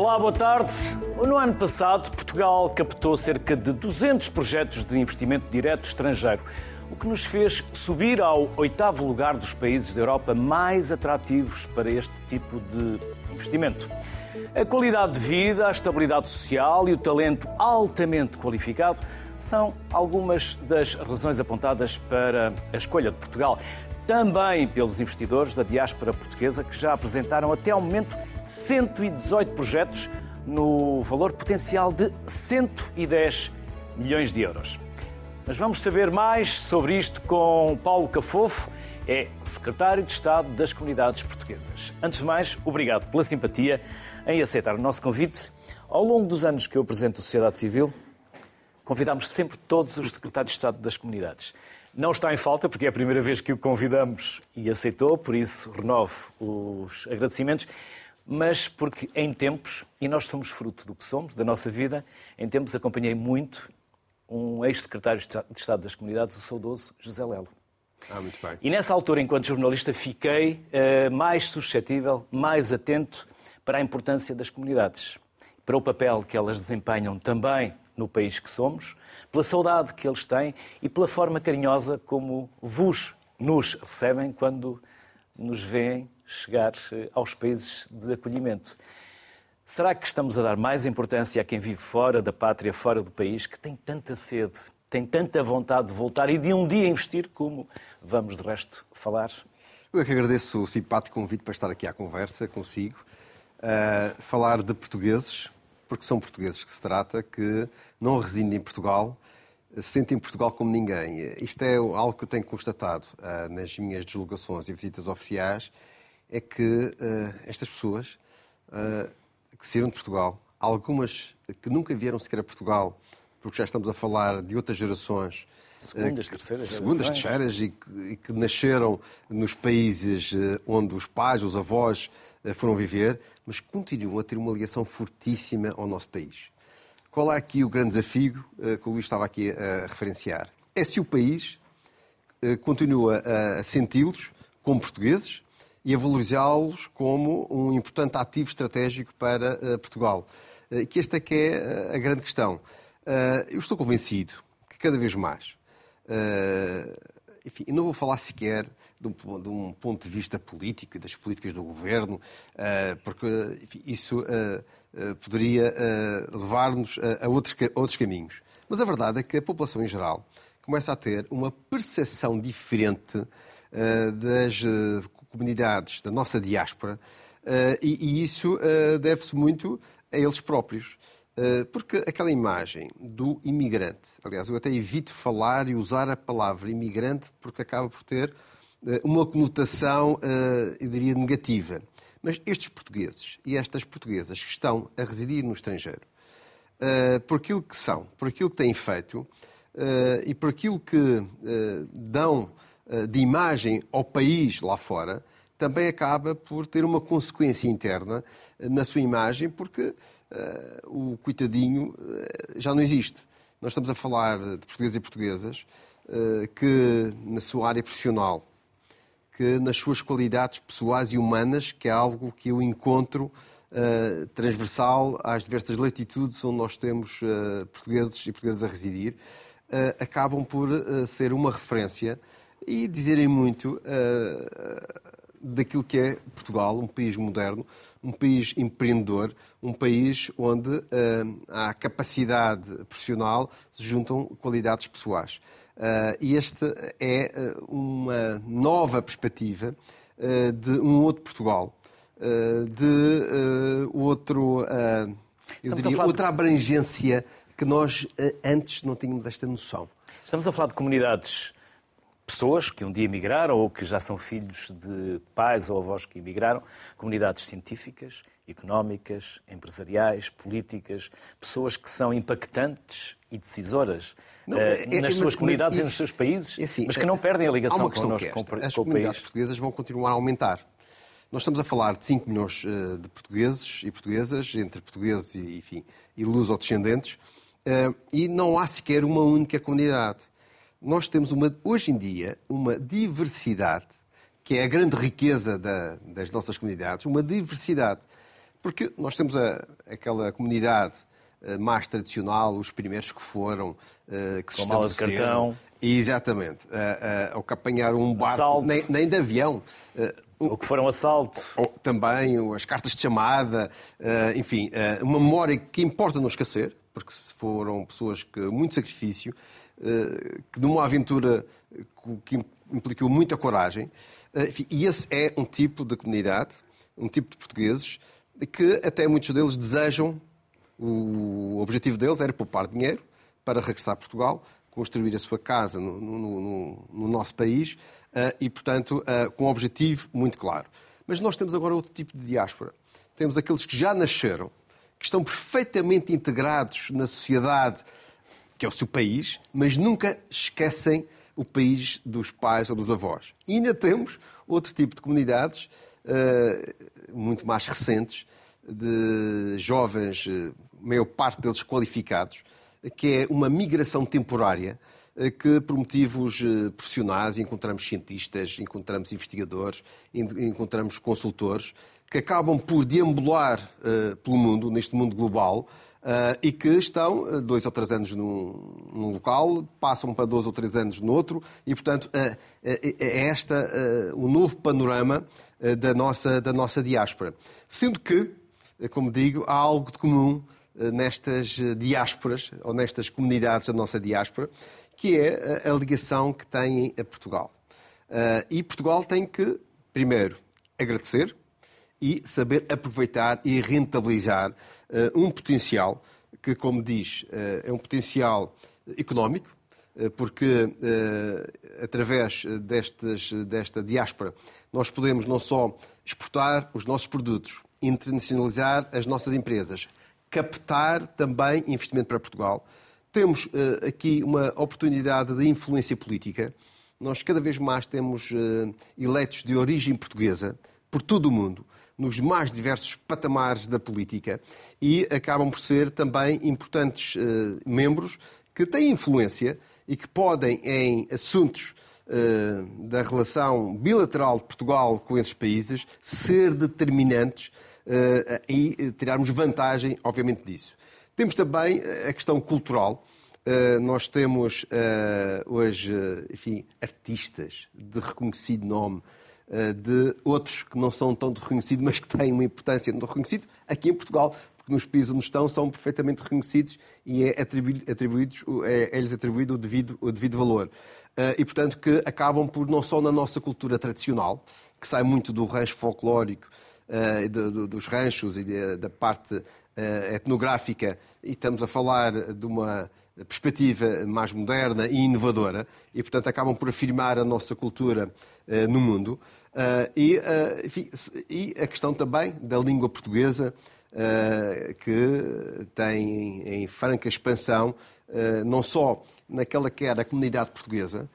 Olá, boa tarde. No ano passado, Portugal captou cerca de 200 projetos de investimento direto estrangeiro, o que nos fez subir ao oitavo lugar dos países da Europa mais atrativos para este tipo de investimento. A qualidade de vida, a estabilidade social e o talento altamente qualificado são algumas das razões apontadas para a escolha de Portugal. Também pelos investidores da diáspora portuguesa que já apresentaram até ao momento 118 projetos no valor potencial de 110 milhões de euros. Mas vamos saber mais sobre isto com Paulo Cafofo, é secretário de Estado das Comunidades Portuguesas. Antes de mais, obrigado pela simpatia em aceitar o nosso convite. Ao longo dos anos que eu apresento a sociedade civil, convidamos sempre todos os secretários de Estado das Comunidades. Não está em falta, porque é a primeira vez que o convidamos e aceitou, por isso renovo os agradecimentos, mas porque em tempos, e nós somos fruto do que somos, da nossa vida, em tempos acompanhei muito um ex-secretário de Estado das Comunidades, o saudoso José Lelo. Ah, muito bem. E nessa altura, enquanto jornalista, fiquei uh, mais suscetível, mais atento para a importância das comunidades, para o papel que elas desempenham também no país que somos, pela saudade que eles têm e pela forma carinhosa como vos nos recebem quando nos veem chegar eh, aos países de acolhimento. Será que estamos a dar mais importância a quem vive fora da pátria, fora do país, que tem tanta sede, tem tanta vontade de voltar e de um dia investir, como vamos de resto falar? Eu é que agradeço o simpático convite para estar aqui à conversa consigo. Uh, falar de portugueses, porque são portugueses que se trata, que não residem em Portugal, sentem Portugal como ninguém. Isto é algo que eu tenho constatado uh, nas minhas deslocações e visitas oficiais, é que uh, estas pessoas que saíram de Portugal, algumas que nunca vieram sequer a Portugal, porque já estamos a falar de outras gerações. Segundas, terceiras Segundas, terceiras e que, e que nasceram nos países onde os pais, os avós foram viver, mas continuam a ter uma ligação fortíssima ao nosso país. Qual é aqui o grande desafio eh, que o Luís estava aqui a referenciar? É se o país continua a senti-los como portugueses, e a valorizá-los como um importante ativo estratégico para Portugal. Que esta é que é eh, a grande questão. Eu estou convencido que cada vez mais, enfim, não vou falar sequer de um, de um, ponto de vista político e das políticas do governo, porque enfim, isso poderia levar-nos a, outros, a outros caminhos. Mas a verdade é que a população em geral começa a ter uma percepção diferente das comunidades da nossa diáspora, eh, e, isso eh, deve-se muito a eles próprios. Eh, porque aquela imagem do imigrante, aliás, eu até evito falar e usar a palavra imigrante porque acaba por ter uma conotação, eu diria, negativa. Mas estes portugueses e estas portuguesas que estão a residir no estrangeiro, por aquilo que são, por aquilo que têm feito e por aquilo que dão eh, de imagem ao país lá fora, também acaba por ter uma consequência interna eh, na sua imagem, porque o coitadinho já não existe. Nós estamos a falar de portugueses e portuguesas que, na sua área profissional, que nas suas qualidades pessoais e humanas, que é algo que eu encontro transversal às diversas latitudes onde nós temos portugueses e portuguesas a residir, acabam por ser uma referência e dizerem muito uh, daquilo que é Portugal, um país moderno, um país empreendedor, um país onde uh, há capacidade profissional, se juntam qualidades pessoais. Uh, e esta é uma nova perspectiva de um outro Portugal, de outro, eu diria, outra abrangência que nós antes não tínhamos esta noção. Estamos a falar de comunidades pessoas que um dia emigraram ou que já são filhos de pais ou avós que emigraram, comunidades científicas, económicas, empresariais, políticas, pessoas que são impactantes e decisoras não, eh, é, nas é, suas comunidades mas, e nos seus países, é assim, mas que não perdem a ligação connosco, é com, com, As com comunidades portuguesas vão continuar a aumentar. Nós estamos a falar de 5 milhões eh, de portugueses e portuguesas, entre portugueses e, enfim, e luso-descendentes, eh, e não há sequer uma única comunidade nós temos uma, hoje em dia uma diversidade, que é a grande riqueza da, das nossas comunidades, uma diversidade. Porque nós temos a, aquela comunidade mais tradicional, os primeiros que foram, uh, que Com se mala de cartão. Exatamente. Uh, ou que apanharam um barco, nem, nem, de avião. Ou que foram assalto. Ou, também, as cartas de chamada, enfim, uma memória que importa não esquecer, porque foram pessoas que muito sacrifício, que numa aventura que implicou muita coragem. E esse é um tipo de comunidade, um tipo de portugueses que até muitos deles desejam, o objetivo deles era poupar dinheiro para regressar a Portugal, construir a sua casa no, no, no, no nosso país uh, e, portanto, uh, com um objetivo muito claro. Mas nós temos agora outro tipo de diáspora. Temos aqueles que já nasceram, que estão perfeitamente integrados na sociedade, que é o seu país, mas nunca esquecem o país dos pais ou dos avós. E ainda temos outro tipo de comunidades uh, muito mais recentes, de jovens, maior parte deles qualificados, que é uma migração temporária eh, que, por motivos eh, profissionais, encontramos cientistas, encontramos investigadores, encontramos consultores, que acabam por deambular uh, pelo mundo, neste mundo global, uh, e que estão dois ou três anos num, num, local, passam para dois ou três anos no outro, e, portanto, uh, é esta o novo panorama da, nossa, da nossa diáspora. Sendo que, como digo, há algo de comum nestas diásporas, ou nestas comunidades da nossa diáspora, que é a ligação que têm a Portugal. E Portugal tem que, primeiro, agradecer, e saber aproveitar e rentabilizar um potencial que, como diz, é um potencial económico, porque através destas, desta diáspora nós podemos não só exportar os nossos produtos, internacionalizar as nossas empresas, captar também investimento para Portugal. Temos aqui uma oportunidade de influência política. Nós cada vez mais temos eleitos de origem portuguesa por todo o mundo nos mais diversos patamares da política e acabam por ser também importantes uh, membros que têm influência e que podem, em assuntos uh, da relação bilateral de Portugal com esses países, ser determinantes uh, e tirarmos vantagem, obviamente, disso. Temos também a questão cultural. Nós temos hoje, enfim, artistas de reconhecido nome eh, de outros que não são tão reconhecidos, mas que têm uma importância não reconhecido aqui em Portugal, porque nos países onde estão são perfeitamente reconhecidos e é atribuído, atribuídos, é, é-lhes atribuído o devido, o devido valor. Eh, e, portanto, que acabam por, não só na nossa cultura tradicional, que sai muito do rancho folclórico, eh, dos ranchos e da parte etnográfica, e estamos a falar de uma perspectiva mais moderna e inovadora, e, portanto, acabam por afirmar a nossa cultura no mundo. Uh, e, uh, enfim, e, a questão também da língua portuguesa, uh, que tem em franca expansão, não só naquela que era a comunidade portuguesa,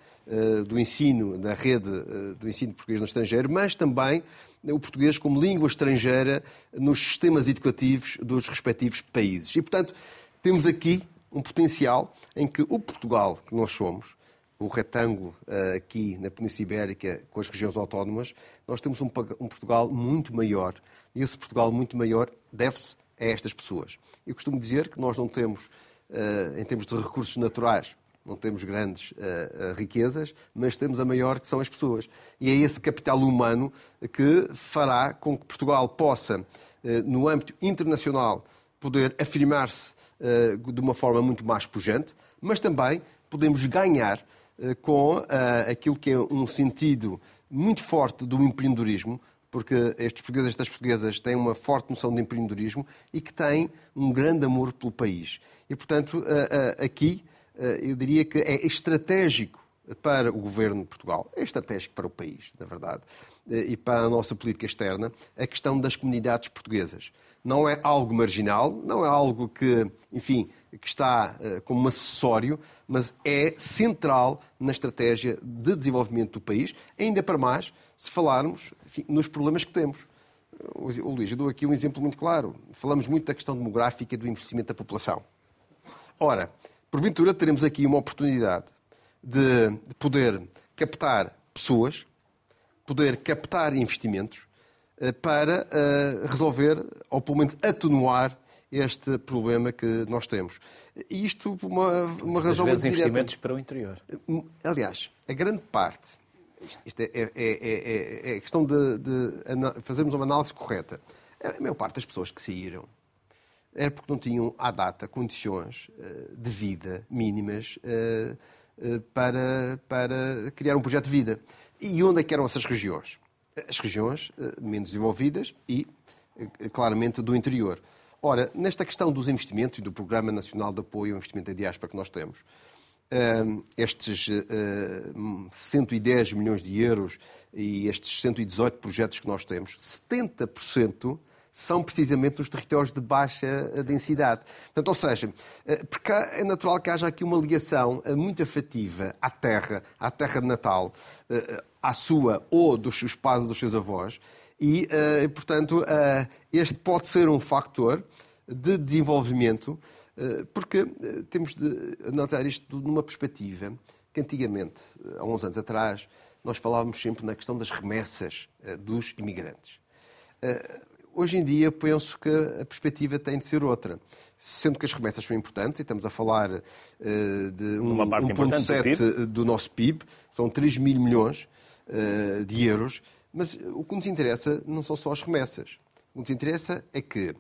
do ensino, da rede do ensino português no estrangeiro, mas também o português como língua estrangeira nos sistemas educativos dos respectivos países. E, portanto, temos aqui um potencial em que o Portugal que nós somos, o retângulo uh, aqui na Península Ibérica com as regiões autónomas, nós temos um, Portugal muito maior. E esse Portugal muito maior deve-se a estas pessoas. Eu costumo dizer que nós não temos, uh, em termos de recursos naturais, não temos grandes uh, riquezas, mas temos a maior, que são as pessoas. E é esse capital humano que fará com que Portugal possa, no âmbito internacional, poder afirmar-se de uma forma muito mais pujante, mas também podemos ganhar com aquilo que é um sentido muito forte do empreendedorismo, porque estes portugueses e estas portuguesas têm uma forte noção de empreendedorismo e que têm um grande amor pelo país. E, portanto, aqui eu diria que é estratégico para o governo de Portugal, é estratégico para o país, na verdade, e para a nossa política externa, a questão das comunidades portuguesas. Não é algo marginal, não é algo que, enfim, que está uh, como um acessório, mas é central na estratégia de desenvolvimento do país, ainda para mais se falarmos enfim, nos problemas que temos. O Luís, eu dou aqui um exemplo muito claro. Falamos muito da questão demográfica e do envelhecimento da população. Ora, porventura teremos aqui uma oportunidade de, de poder captar pessoas, poder captar investimentos, para resolver, ou pelo menos atenuar, este problema que nós temos. E isto por uma, uma razão vezes investimentos para o interior. Aliás, a grande parte, isto é, é, é, é questão de, de, fazermos uma análise correta. A maior parte das pessoas que saíram era porque não tinham, à data, condições de vida mínimas para, para criar um projeto de vida. E onde é que eram essas regiões? As regiões menos desenvolvidas e, claramente, do interior. Ora, nesta questão dos investimentos e do Programa Nacional de Apoio ao Investimento da Diáspora que nós temos, estes 110 eh, milhões de euros e estes 118 projetos que nós temos, 70% são precisamente os territórios de baixa densidade. Portanto, ou seja, eh, porque é natural que haja aqui uma ligação eh, muito afetiva à terra, à terra de Natal, à sua ou dos seus pais ou dos seus avós, e, portanto, este pode ser um factor de desenvolvimento, eh, porque eh, temos de analisar isto numa perspectiva que antigamente, há uns anos atrás, nós falávamos sempre na questão das remessas eh, dos imigrantes. Hoje em dia, penso que a perspectiva tem de ser outra. Sendo que as remessas são importantes, e estamos a falar de um, 1,7 do, do nosso PIB, são 3 mil milhões de euros, mas o que nos interessa não são só as remessas. O que nos interessa é que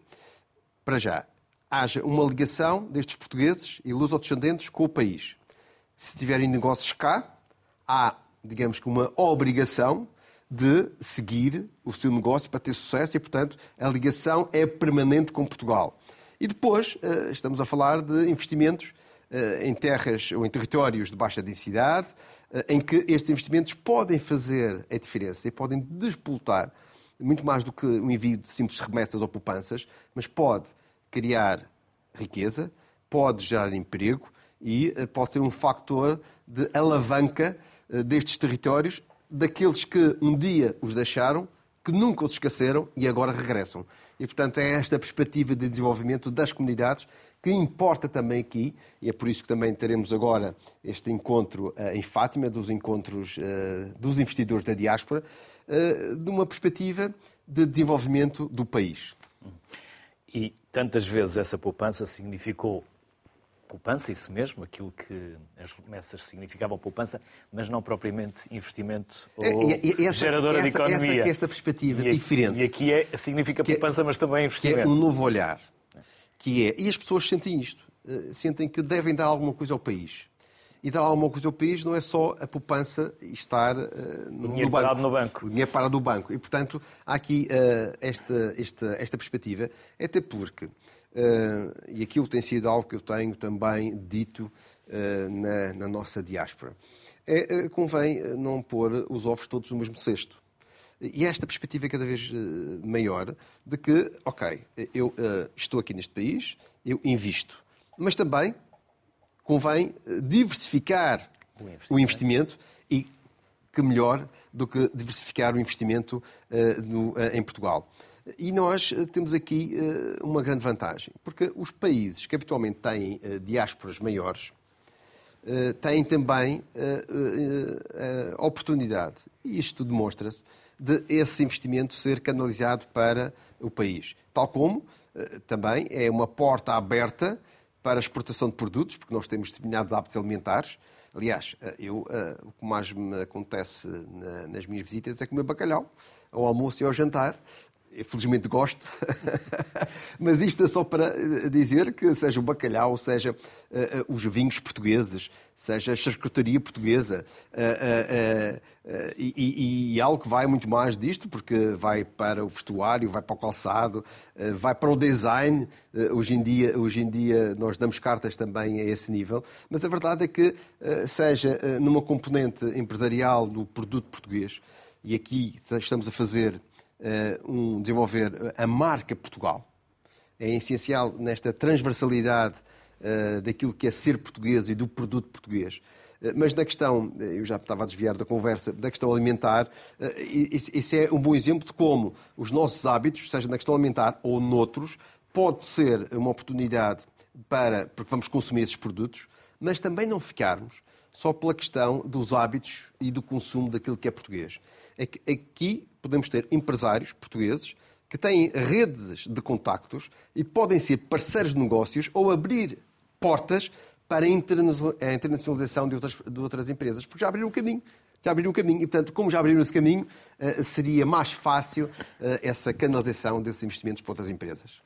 para já, haja uma ligação destes portugueses e lusodescendentes com o país. Se tiverem negócios cá, há, digamos que, uma obrigação de seguir o seu negócio para ter sucesso e, portanto, a ligação é permanente com Portugal. E depois, eh, estamos a falar de investimentos eh, em terras ou em territórios de baixa densidade, eh, em que estes investimentos podem fazer a diferença e podem despoltar muito mais do que um envio de simples remessas ou poupanças, mas pode criar riqueza, pode gerar emprego e pode ser um fator de alavanca destes territórios, daqueles que um dia os deixaram, que nunca os esqueceram e agora regressam. E, portanto, é esta perspectiva de desenvolvimento das comunidades que importa também aqui, e é por isso que também teremos agora este encontro eh, em Fátima, dos encontros dos investidores da diáspora, eh, de uma perspectiva de desenvolvimento do país. E tantas vezes essa poupança significou poupança, isso mesmo, aquilo que as remessas significavam poupança, mas não propriamente investimento ou é, essa, geradora essa, de economia. Essa é esta perspectiva e diferente. E aqui é, significa é- poupança, é, mas também investimento. Que é um novo olhar. Que é, e as pessoas sentem isto, eh, sentem que devem dar alguma coisa ao país e dar alguma coisa ao país não é só a poupança estar uh, no, dinheiro no banco. parado no banco. O dinheiro parado no banco. E, portanto, há aqui uh, esta, esta, esta perspectiva, até porque, e aquilo tem sido algo que eu tenho também dito na, na, nossa diáspora, é, convém não pôr os ovos todos no mesmo cesto. E esta perspectiva é cada vez maior de que, ok, eu estou aqui neste país, eu invisto, mas também convém eh, diversificar o investimento, o investimento e que melhor do que diversificar o investimento em Portugal. E nós temos aqui uh, uma grande vantagem, porque os países que habitualmente têm diásporas maiores têm também a oportunidade, e isto demonstra-se, de esse investimento ser canalizado para o país. Tal como também é uma porta aberta para a exportação de produtos, porque nós temos determinados hábitos alimentares. Aliás, eh, eu, eh, o que mais me acontece nas minhas visitas é comer bacalhau, ao almoço e ao jantar. Felizmente gosto, mas isto é só para eh, dizer que seja o bacalhau, seja uh, os vinhos portugueses, seja a charcutaria portuguesa, uh, uh, e, e, algo que vai muito mais disto, porque vai para o vestuário, vai para o calçado, vai para o design. Hoje em dia, hoje em dia nós damos cartas também a esse nível, mas a verdade é que, seja numa componente empresarial do produto português, e aqui estamos a fazer um, desenvolver a marca Portugal. É essencial nesta transversalidade uh, daquilo que é ser português e do produto português. Uh, mas na questão, eu já estava a desviar da conversa, da questão alimentar, esse é um bom exemplo de como os nossos hábitos, seja na questão alimentar ou noutros, pode ser uma oportunidade para, porque vamos consumir esses produtos, mas também não ficarmos só pela questão dos hábitos e do consumo daquilo que é português. Aqui podemos ter empresários portugueses que têm redes de contactos e podem ser parceiros de negócios ou abrir portas para a internacionalização de outras, de outras empresas, porque já abriram o caminho. Já abriram o caminho e, portanto, como já abriram esse caminho, eh, seria mais fácil eh, essa canalização desses investimentos para outras empresas.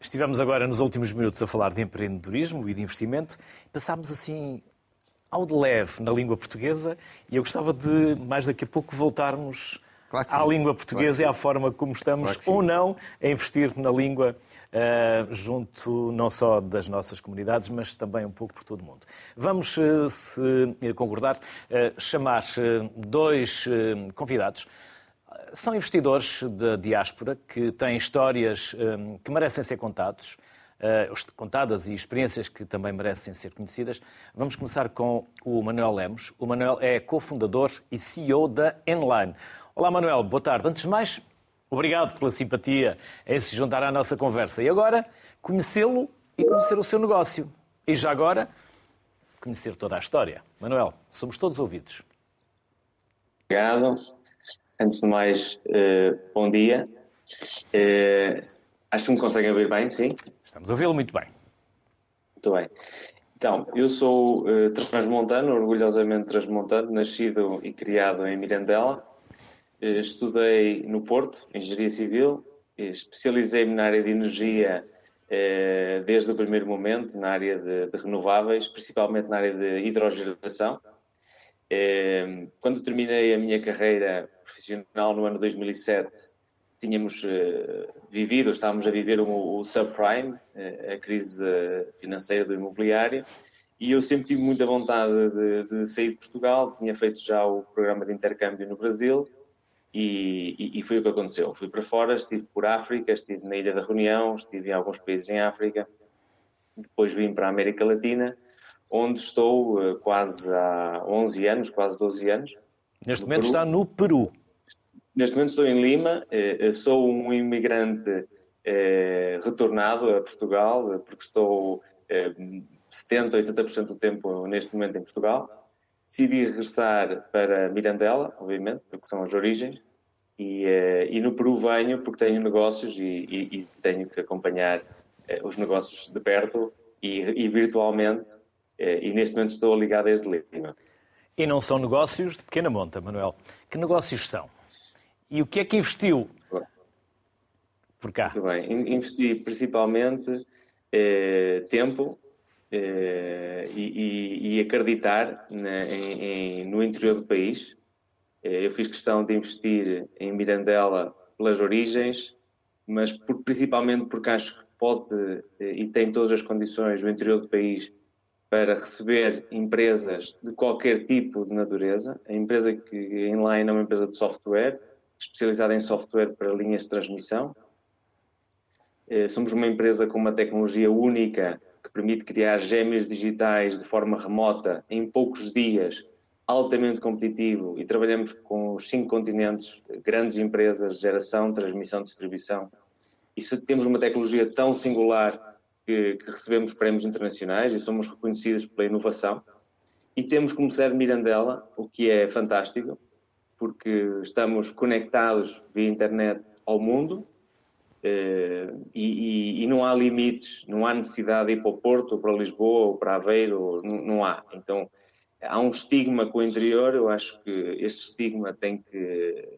Estivemos agora nos últimos minutos a falar de empreendedorismo e de investimento. Passámos assim ao de leve na língua portuguesa e eu gostava de, mais daqui a pouco, voltarmos claro à língua portuguesa claro e à forma como estamos claro ou não a investir na língua uh, junto não só das nossas comunidades, mas também um pouco por todo o mundo. Vamos, uh, se concordar, uh, chamar dois convidados. São investidores da diáspora que têm histórias que merecem ser contados, eh, contadas e experiências que também merecem ser conhecidas. Vamos começar com o Manuel Lemos. O Manuel é cofundador e CEO da Enline. Olá, Manuel, boa tarde. Antes de mais, obrigado pela simpatia em se juntar à nossa conversa. E agora, conhecê-lo e conhecer o seu negócio. E já agora, conhecer toda a história. Manuel, somos todos ouvidos. Obrigado. Antes de mais, uh, bom dia. Acho que me conseguem ouvir bem, sim? Estamos a ouvi-lo muito bem. Muito bem. Então, eu sou uh, transmontano, orgulhosamente transmontano, nascido e criado em Mirandela. Uh, estudei no Porto, Engenharia Civil, especializei-me na área de energia uh, desde o primeiro momento, na área de, de renováveis, principalmente na área de hidrogeração. Quando terminei a minha carreira profissional no ano 2007, tínhamos uh, vivido, estávamos a viver o, o subprime, uh, a crise financeira do imobiliário, e eu sempre tive muita vontade de, de, sair de Portugal, tinha feito já o programa de intercâmbio no Brasil, e, e, e, foi o que aconteceu. Fui para fora, estive por África, estive na Ilha da Reunião, estive em alguns países em África, depois vim para a América Latina, onde estou quase há 11 anos, quase 12 anos. Neste momento Peru. está no Peru. Neste momento estou em Lima, eh, sou um imigrante eh, retornado a Portugal, porque estou 70, eh, 80% do tempo neste momento em Portugal. Decidi regressar para Mirandela, obviamente, porque são as origens, e, e no Peru venho porque tenho negócios e, e, e tenho que acompanhar os negócios de perto e, virtualmente, e neste momento estou ligado desde Lima. E não são negócios de pequena monta, Manuel. Que negócios são? E o que é que investiu por cá? Muito bem. Investi principalmente eh, tempo eh, e, e, acreditar na, em, em, no interior do país. Eh, eu fiz questão de investir em Mirandela pelas origens, mas por, principalmente porque acho que pode e tem todas as condições o interior do país para receber empresas de qualquer tipo de natureza. A empresa que em Line é uma empresa de software, especializada em software para linhas de transmissão. Eh, somos uma empresa com uma tecnologia única que permite criar gêmeos digitais de forma remota em poucos dias, altamente competitivo e trabalhamos com os cinco continentes, grandes empresas de geração, transmissão, distribuição. E temos uma tecnologia tão singular que, que recebemos prémios internacionais e somos reconhecidos pela inovação. E temos como sede Mirandela, o que é fantástico, porque estamos conectados via internet ao mundo eh, e, e, e, não há limites, não há necessidade de ir para o Porto, ou para Lisboa, ou para Aveiro, não, não há. Então há um estigma com o interior, eu acho que este estigma tem que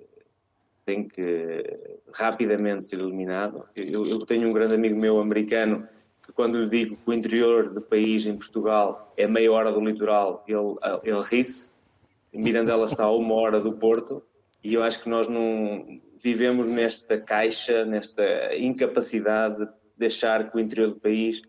tem que rapidamente ser eliminado. Eu, eu tenho um grande amigo meu americano que quando lhe digo que o interior do país, em Portugal, é meia hora do litoral, ele, ele ri-se, Mirandela está a uma hora do Porto e eu acho que nós não vivemos nesta caixa, nesta incapacidade de achar que o interior do país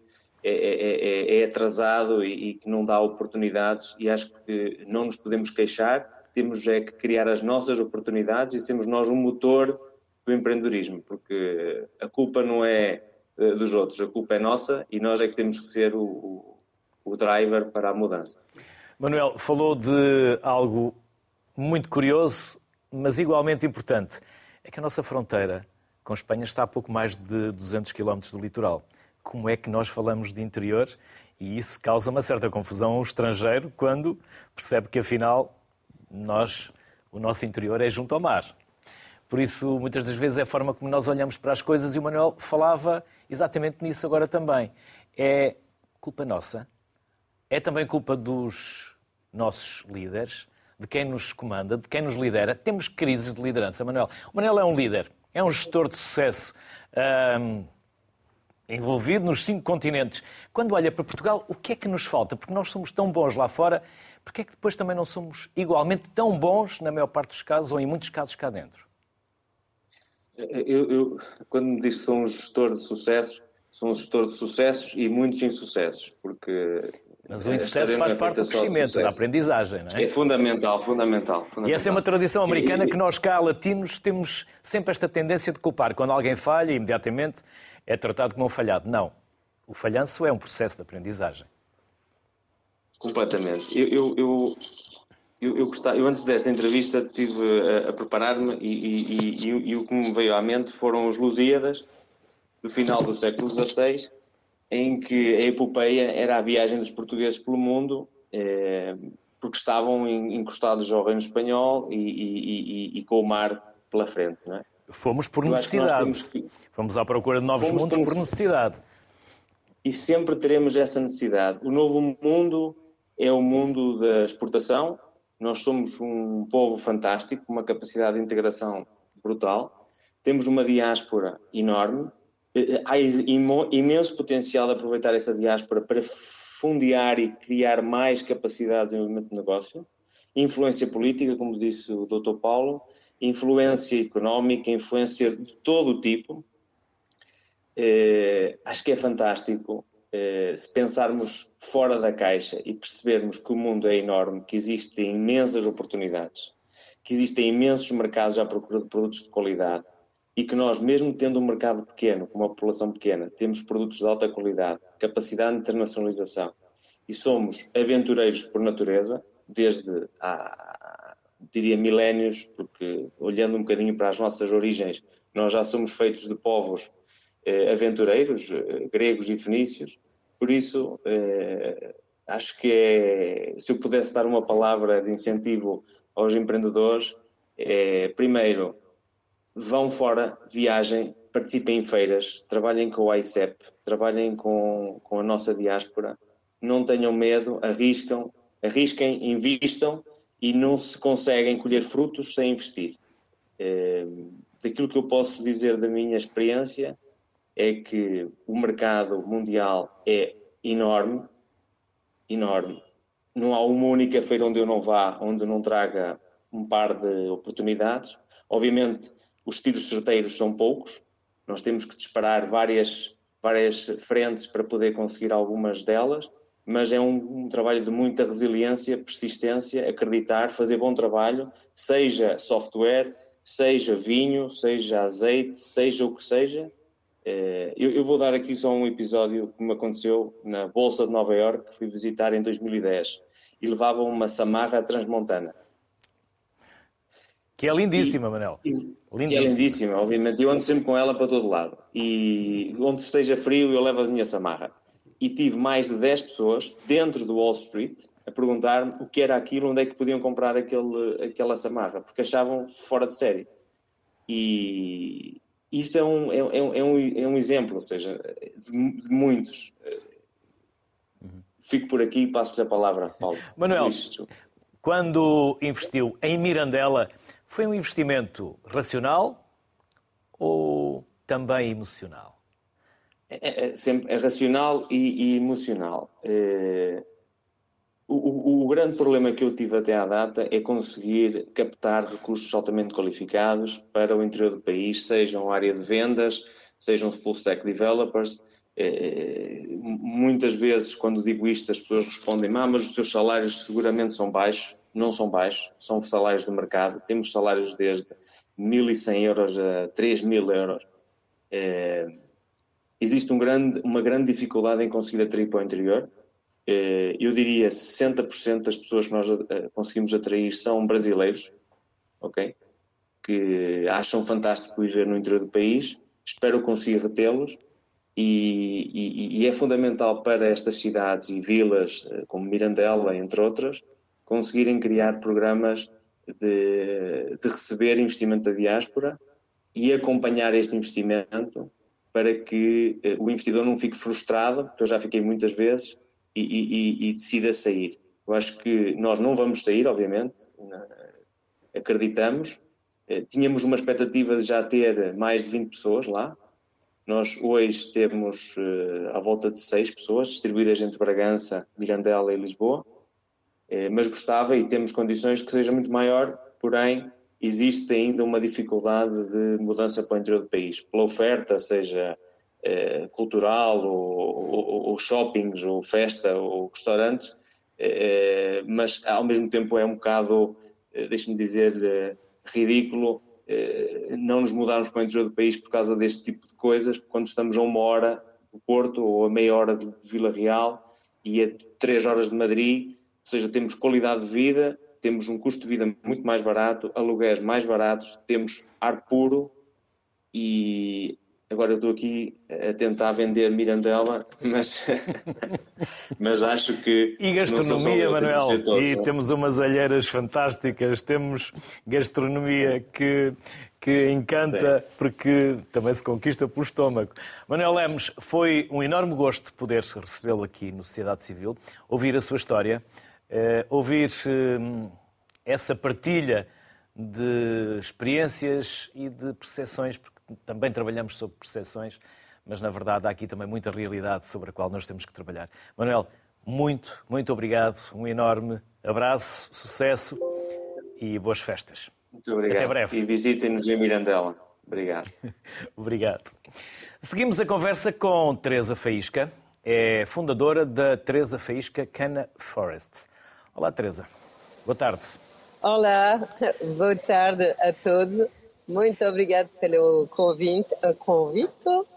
é, é, é, é atrasado e, e, que não dá oportunidades e acho que não nos podemos queixar, temos é que criar as nossas oportunidades e sermos nós um motor do empreendedorismo, porque a culpa não é eh, dos outros, a culpa é nossa e nós é que temos que ser o, o, o driver para a mudança. Manuel, falou de algo muito curioso, mas igualmente importante. É que a nossa fronteira com Espanha está a pouco mais de 200 km do litoral. como é que nós falamos de interior e isso causa uma certa confusão ao estrangeiro quando percebe que afinal nós, o nosso interior é junto ao mar. Por isso, muitas das vezes é a forma como nós olhamos para as coisas e o Manuel falava exatamente nisso agora também. É culpa nossa, é também culpa dos nossos líderes, de quem nos comanda, de quem nos lidera. Temos crises de liderança, Manuel. O Manuel é um líder, é um gestor de sucesso. Envolvido nos cinco continentes. Quando olha para Portugal, o que é que nos falta? Porque nós somos tão bons lá fora, porque é que depois também não somos igualmente tão bons, na maior parte dos casos, ou em muitos casos cá dentro? Eu, eu quando me diz que sou um gestor de sucessos, sou um gestor de sucessos e muitos insucessos, porque mas o insucesso faz parte do crescimento, da aprendizagem, não é? É fundamental, fundamental, fundamental. E essa é uma tradição americana e... que nós cá, latinos, temos sempre esta tendência de culpar. Quando alguém falha, imediatamente é tratado como um falhado. Não. O falhanço é um processo de aprendizagem. Completamente. Eu, eu, eu, eu, eu, gostava, eu antes desta entrevista estive a, a preparar-me e, e, e, e, o que me veio à mente foram os Lusíadas do final do século XVI, em que a epopeia era a viagem dos portugueses pelo mundo, eh, porque estavam encostados ao reino espanhol e, com o mar pela frente, é? Fomos por necessidade. Que... Fomos à procura de novos Fomos mundos por necessidade. E sempre teremos essa necessidade. O novo mundo é o mundo da exportação. Nós somos um povo fantástico, uma capacidade de integração brutal. Temos uma diáspora enorme. Eh, há imenso potencial de aproveitar essa diáspora para fundear e criar mais capacidades de desenvolvimento de negócio. Influência política, como disse o Dr. Paulo, influência económica, influência de todo o tipo. Eh, acho que é fantástico eh, se pensarmos fora da caixa e percebermos que o mundo é enorme, que existem imensas oportunidades, que existem imensos mercados à procura de produtos de qualidade e que nós, mesmo tendo um mercado pequeno, com uma população pequena, temos produtos de alta qualidade, capacidade de internacionalização e somos aventureiros por natureza, desde há, diria milénios, porque olhando um bocadinho para as nossas origens, nós já somos feitos de povos eh, aventureiros, eh, gregos e fenícios, por isso eh, acho que é, se eu pudesse dar uma palavra de incentivo aos empreendedores, é, primeiro, vão fora, viajem, participem em feiras, trabalhem com o ICEP, trabalhem com, com a nossa diáspora, não tenham medo, arriscam, arrisquem, invistam e não se conseguem colher frutos sem investir. É, daquilo que eu posso dizer da minha experiência é que o mercado mundial é enorme, enorme. Não há uma única feira onde eu não vá, onde não traga um par de oportunidades. Obviamente, os tiros certeiros são poucos. Nós temos que disparar várias, várias frentes para poder conseguir algumas delas mas é um, um, trabalho de muita resiliência, persistência, acreditar, fazer bom trabalho, seja software, seja vinho, seja azeite, seja o que seja. Eh, eu, eu, vou dar aqui só um episódio que me aconteceu na Bolsa de Nova York, que fui visitar em 2010 e levava uma Samarra transmontana. Que é lindíssima, e, Manel. Lindíssima. Que é lindíssima, obviamente. Eu ando sempre com ela para todo lado. E onde esteja frio, eu levo a minha Samarra e tive mais de 10 pessoas dentro do Wall Street a perguntar-me o que era aquilo, onde é que podiam comprar aquele, aquela samarra, porque achavam fora de série. E isto é um, é, é, é um, é um exemplo, ou seja, de, de muitos. Fico por aqui e passo-lhe a palavra, Paulo. Manuel, quando investiu em Mirandela, foi um investimento racional ou também emocional? É, é, sempre, é racional e, e emocional. É, o, o, o, grande problema que eu tive até à data é conseguir captar recursos altamente qualificados para o interior do país, sejam área de vendas, sejam full stack developers. É, muitas vezes, quando digo isto, as pessoas respondem: ah, mas os teus salários seguramente são baixos. Não são baixos, são salários do mercado. Temos salários desde 1.100 euros a 3.000 euros. É, existe um grande, uma grande dificuldade em conseguir atrair para o interior. Eh, eu diria 60% das pessoas que nós eh, conseguimos atrair são brasileiros, ok? Que acham fantástico viver no interior do país. Espero conseguir retê-los. e, e, e, é fundamental para estas cidades e vilas, eh, como Mirandela, entre outras, conseguirem criar programas de, de receber investimento da diáspora e acompanhar este investimento para que uh, o investidor não fique frustrado, porque eu já fiquei muitas vezes, e, e, e, decida sair. Eu acho que nós não vamos sair, obviamente, acreditamos. Uh, tínhamos uma expectativa de já ter mais de 20 pessoas lá. Nós hoje temos uh, à volta de 6 pessoas, distribuídas entre Bragança, Mirandela e Lisboa. Mas gostava e temos condições que seja muito maior, porém existe ainda uma dificuldade de mudança para o interior do país, pela oferta, seja eh, cultural, ou, ou, ou, shoppings, ou festa, ou restaurantes, eh, mas ao mesmo tempo é um bocado, eh, deixe-me dizer, ridículo eh, não nos mudarmos para o interior do país por causa deste tipo de coisas, quando estamos a uma hora do Porto ou a meia hora de, de Vila Real e a três horas de Madrid, seja, temos qualidade de vida, temos um custo de vida muito mais barato, aluguéis mais baratos, temos ar puro e agora eu estou aqui a tentar vender Mirandela, mas, mas acho que. E gastronomia, Manuel. E não? temos umas alheiras fantásticas, temos gastronomia que que encanta Sim. porque também se conquista pelo estômago. Manuel Lemos, foi um enorme gosto poder recebê-lo aqui no Sociedade Civil, ouvir a sua história, ouvir uh, essa partilha de experiências e de percepções, porque também trabalhamos sobre percepções, mas na verdade há aqui também muita realidade sobre a qual nós temos que trabalhar. Manuel, muito, muito obrigado, um enorme abraço, sucesso e boas festas. Muito obrigado. Até breve. E visitem-nos em Mirandela. Obrigado. obrigado. Seguimos a conversa com Teresa Faísca, é fundadora da Teresa Faísca Cana Forest. Olá, Teresa. Boa tarde. Olá, boa tarde a todos. Muito obrigada pelo convite. Eh, convite.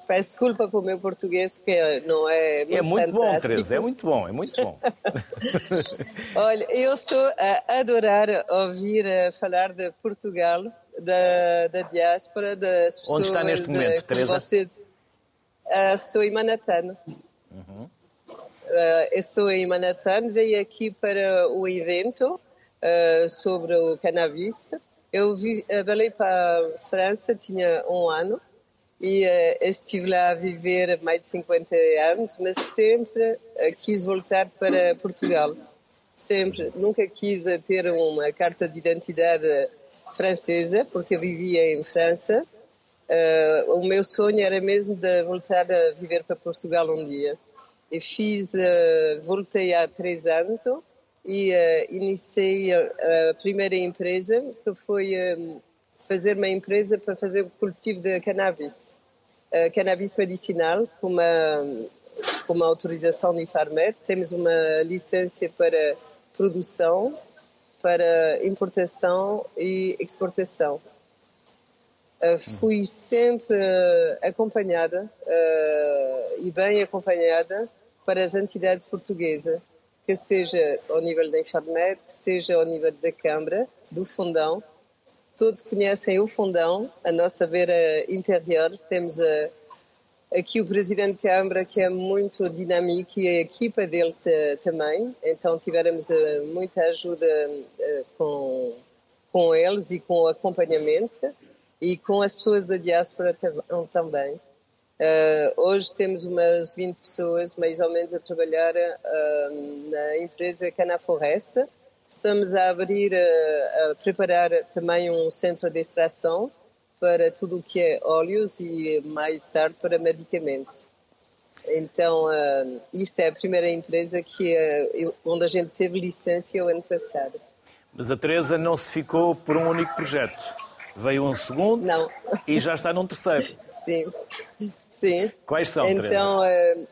Peço desculpa o meu português, porque não é muito É muito fantástico. bom, Teresa, é muito bom, é muito bom. Olha, eu estou a adorar ouvir eh, falar de Portugal, da, da diáspora, das pessoas... Onde está neste momento, eh, Teresa? Uh, estou em Manhattan. Uhum. Uh, estou em Manhattan, veio aqui para o evento uh, sobre o cannabis. Eu vi, falei para a França, tinha um ano, e uh, estive lá a viver mais de 50 anos, mas sempre quis voltar para Portugal. Sempre. Nunca quis ter uma carta de identidade francesa, porque vivia em França. o meu sonho era mesmo de voltar a viver para Portugal um dia. E fiz, uh, voltei há três anos e uh, iniciei a, primeira empresa, que foi um, fazer uma empresa para fazer o cultivo de cannabis, cannabis medicinal, com uma, com uma autorização de Farmet. Temos uma licença para produção, para importação e exportação. Uh, fui sempre uh, acompanhada uh, e bem acompanhada para as entidades portuguesas, que seja ao nível da Enxadmed, que seja ao nível da Câmara, do Fundão. Todos conhecem o Fundão, a nossa beira interior. Temos a, aqui o Presidente da Câmara, que é muito dinâmico, e a equipa dele também. Então, tivemos uh, muita ajuda uh, com, com eles e com o acompanhamento, e com as pessoas da diáspora também. Uh, hoje temos umas 20 pessoas, mais ou menos, a trabalhar uh, na empresa Cana Floresta. Estamos a abrir, uh, a preparar também um centro de extração para tudo o que é óleos e mais tarde para medicamentos. Então, isto é a primeira empresa que, onde a gente teve licença o ano passado. Mas a Teresa não se ficou por um único projeto. Veio um segundo não. e já está num terceiro. Sim. Sim. Quais são, então, uh,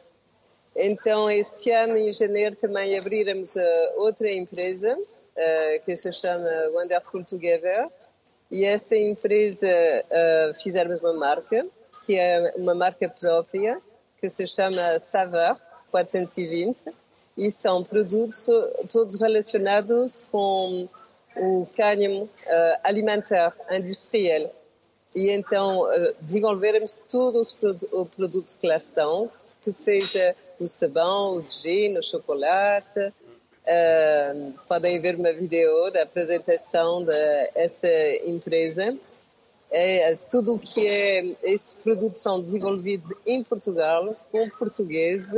então, este ano, em janeiro, também abriremos uh, outra empresa uh, que se chama Wonderful Together. E esta empresa fizemos uma marca, que é uma marca própria, que se chama Saveur 420. E são produtos todos relacionados com o cânhamo alimentar industrial e então desenvolvermos todos os produtos que lá estão, que seja o sabão, o gin, o chocolate. Uh, podem ver uma vídeo da apresentação desta empresa. É, tudo o que é esses produtos são desenvolvidos em Portugal com português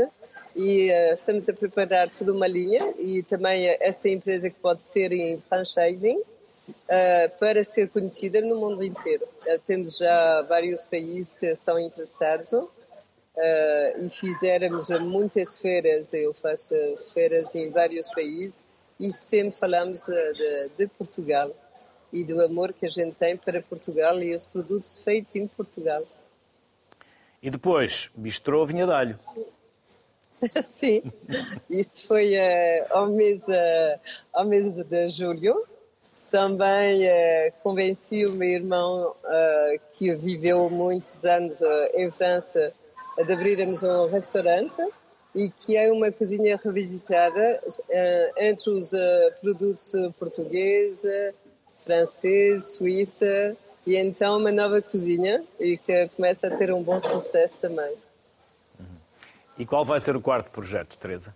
e uh, estamos a preparar toda uma linha e também essa empresa que pode ser em franchising uh, para ser conhecida no mundo inteiro. Uh, temos já vários países que são interessados e fizemos muitas feiras, eu faço feiras em vários países e sempre falamos de, de, de, Portugal e do amor que a gente tem para Portugal e os produtos feitos em Portugal. E depois, bistrô vinha de alho. Sim, isto foi uh, ao, mês, uh, ao mês de julho. Também convenci o meu irmão, que viveu muitos anos em França, de abrirmos um restaurante e que é uma cozinha revisitada uh, entre os uh, produtos portugueses, francês, suíça e então uma nova cozinha e que começa a ter um bom sucesso também. E qual vai ser o quarto projeto, Teresa?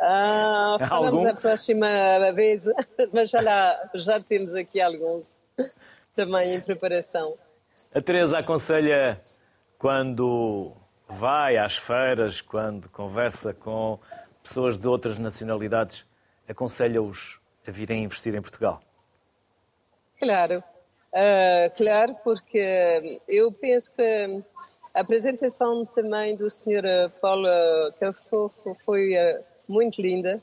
Ah, falamos Algum? a próxima vez, mas já, lá, já temos aqui alguns também em preparação. A Teresa aconselha quando vai às feiras, quando conversa com pessoas de outras nacionalidades, aconselha-os a virem investir em Portugal? Claro, uh, claro, porque eu penso que a apresentação também do Sr. Paulo Cafofo foi uh, muito linda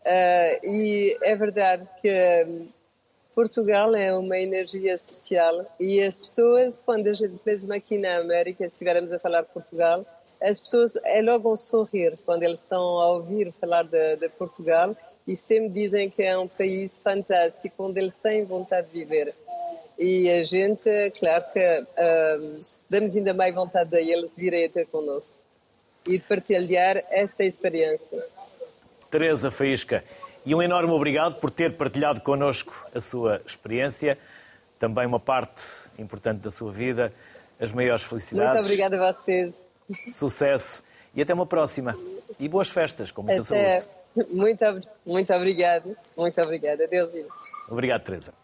uh, e é verdade que Portugal é uma energia especial e as pessoas, quando a gente, mesmo aqui na América, estivermos a falar de Portugal, as pessoas é logo um sorrir quando eles estão a ouvir falar de, de Portugal e sempre dizem que é um país fantástico onde eles têm vontade de viver. E a gente, claro que um, damos ainda mais vontade a eles de virem ter connosco e de partilhar esta experiência. Teresa Faísca, e um enorme obrigado por ter partilhado connosco a sua experiência, também uma parte importante da sua vida. As maiores felicidades. Muito obrigada a vocês. Sucesso e até uma próxima. E boas festas, com muita até. saúde. Muito, muito obrigado. Muito obrigada. Adeus. Obrigado, Teresa.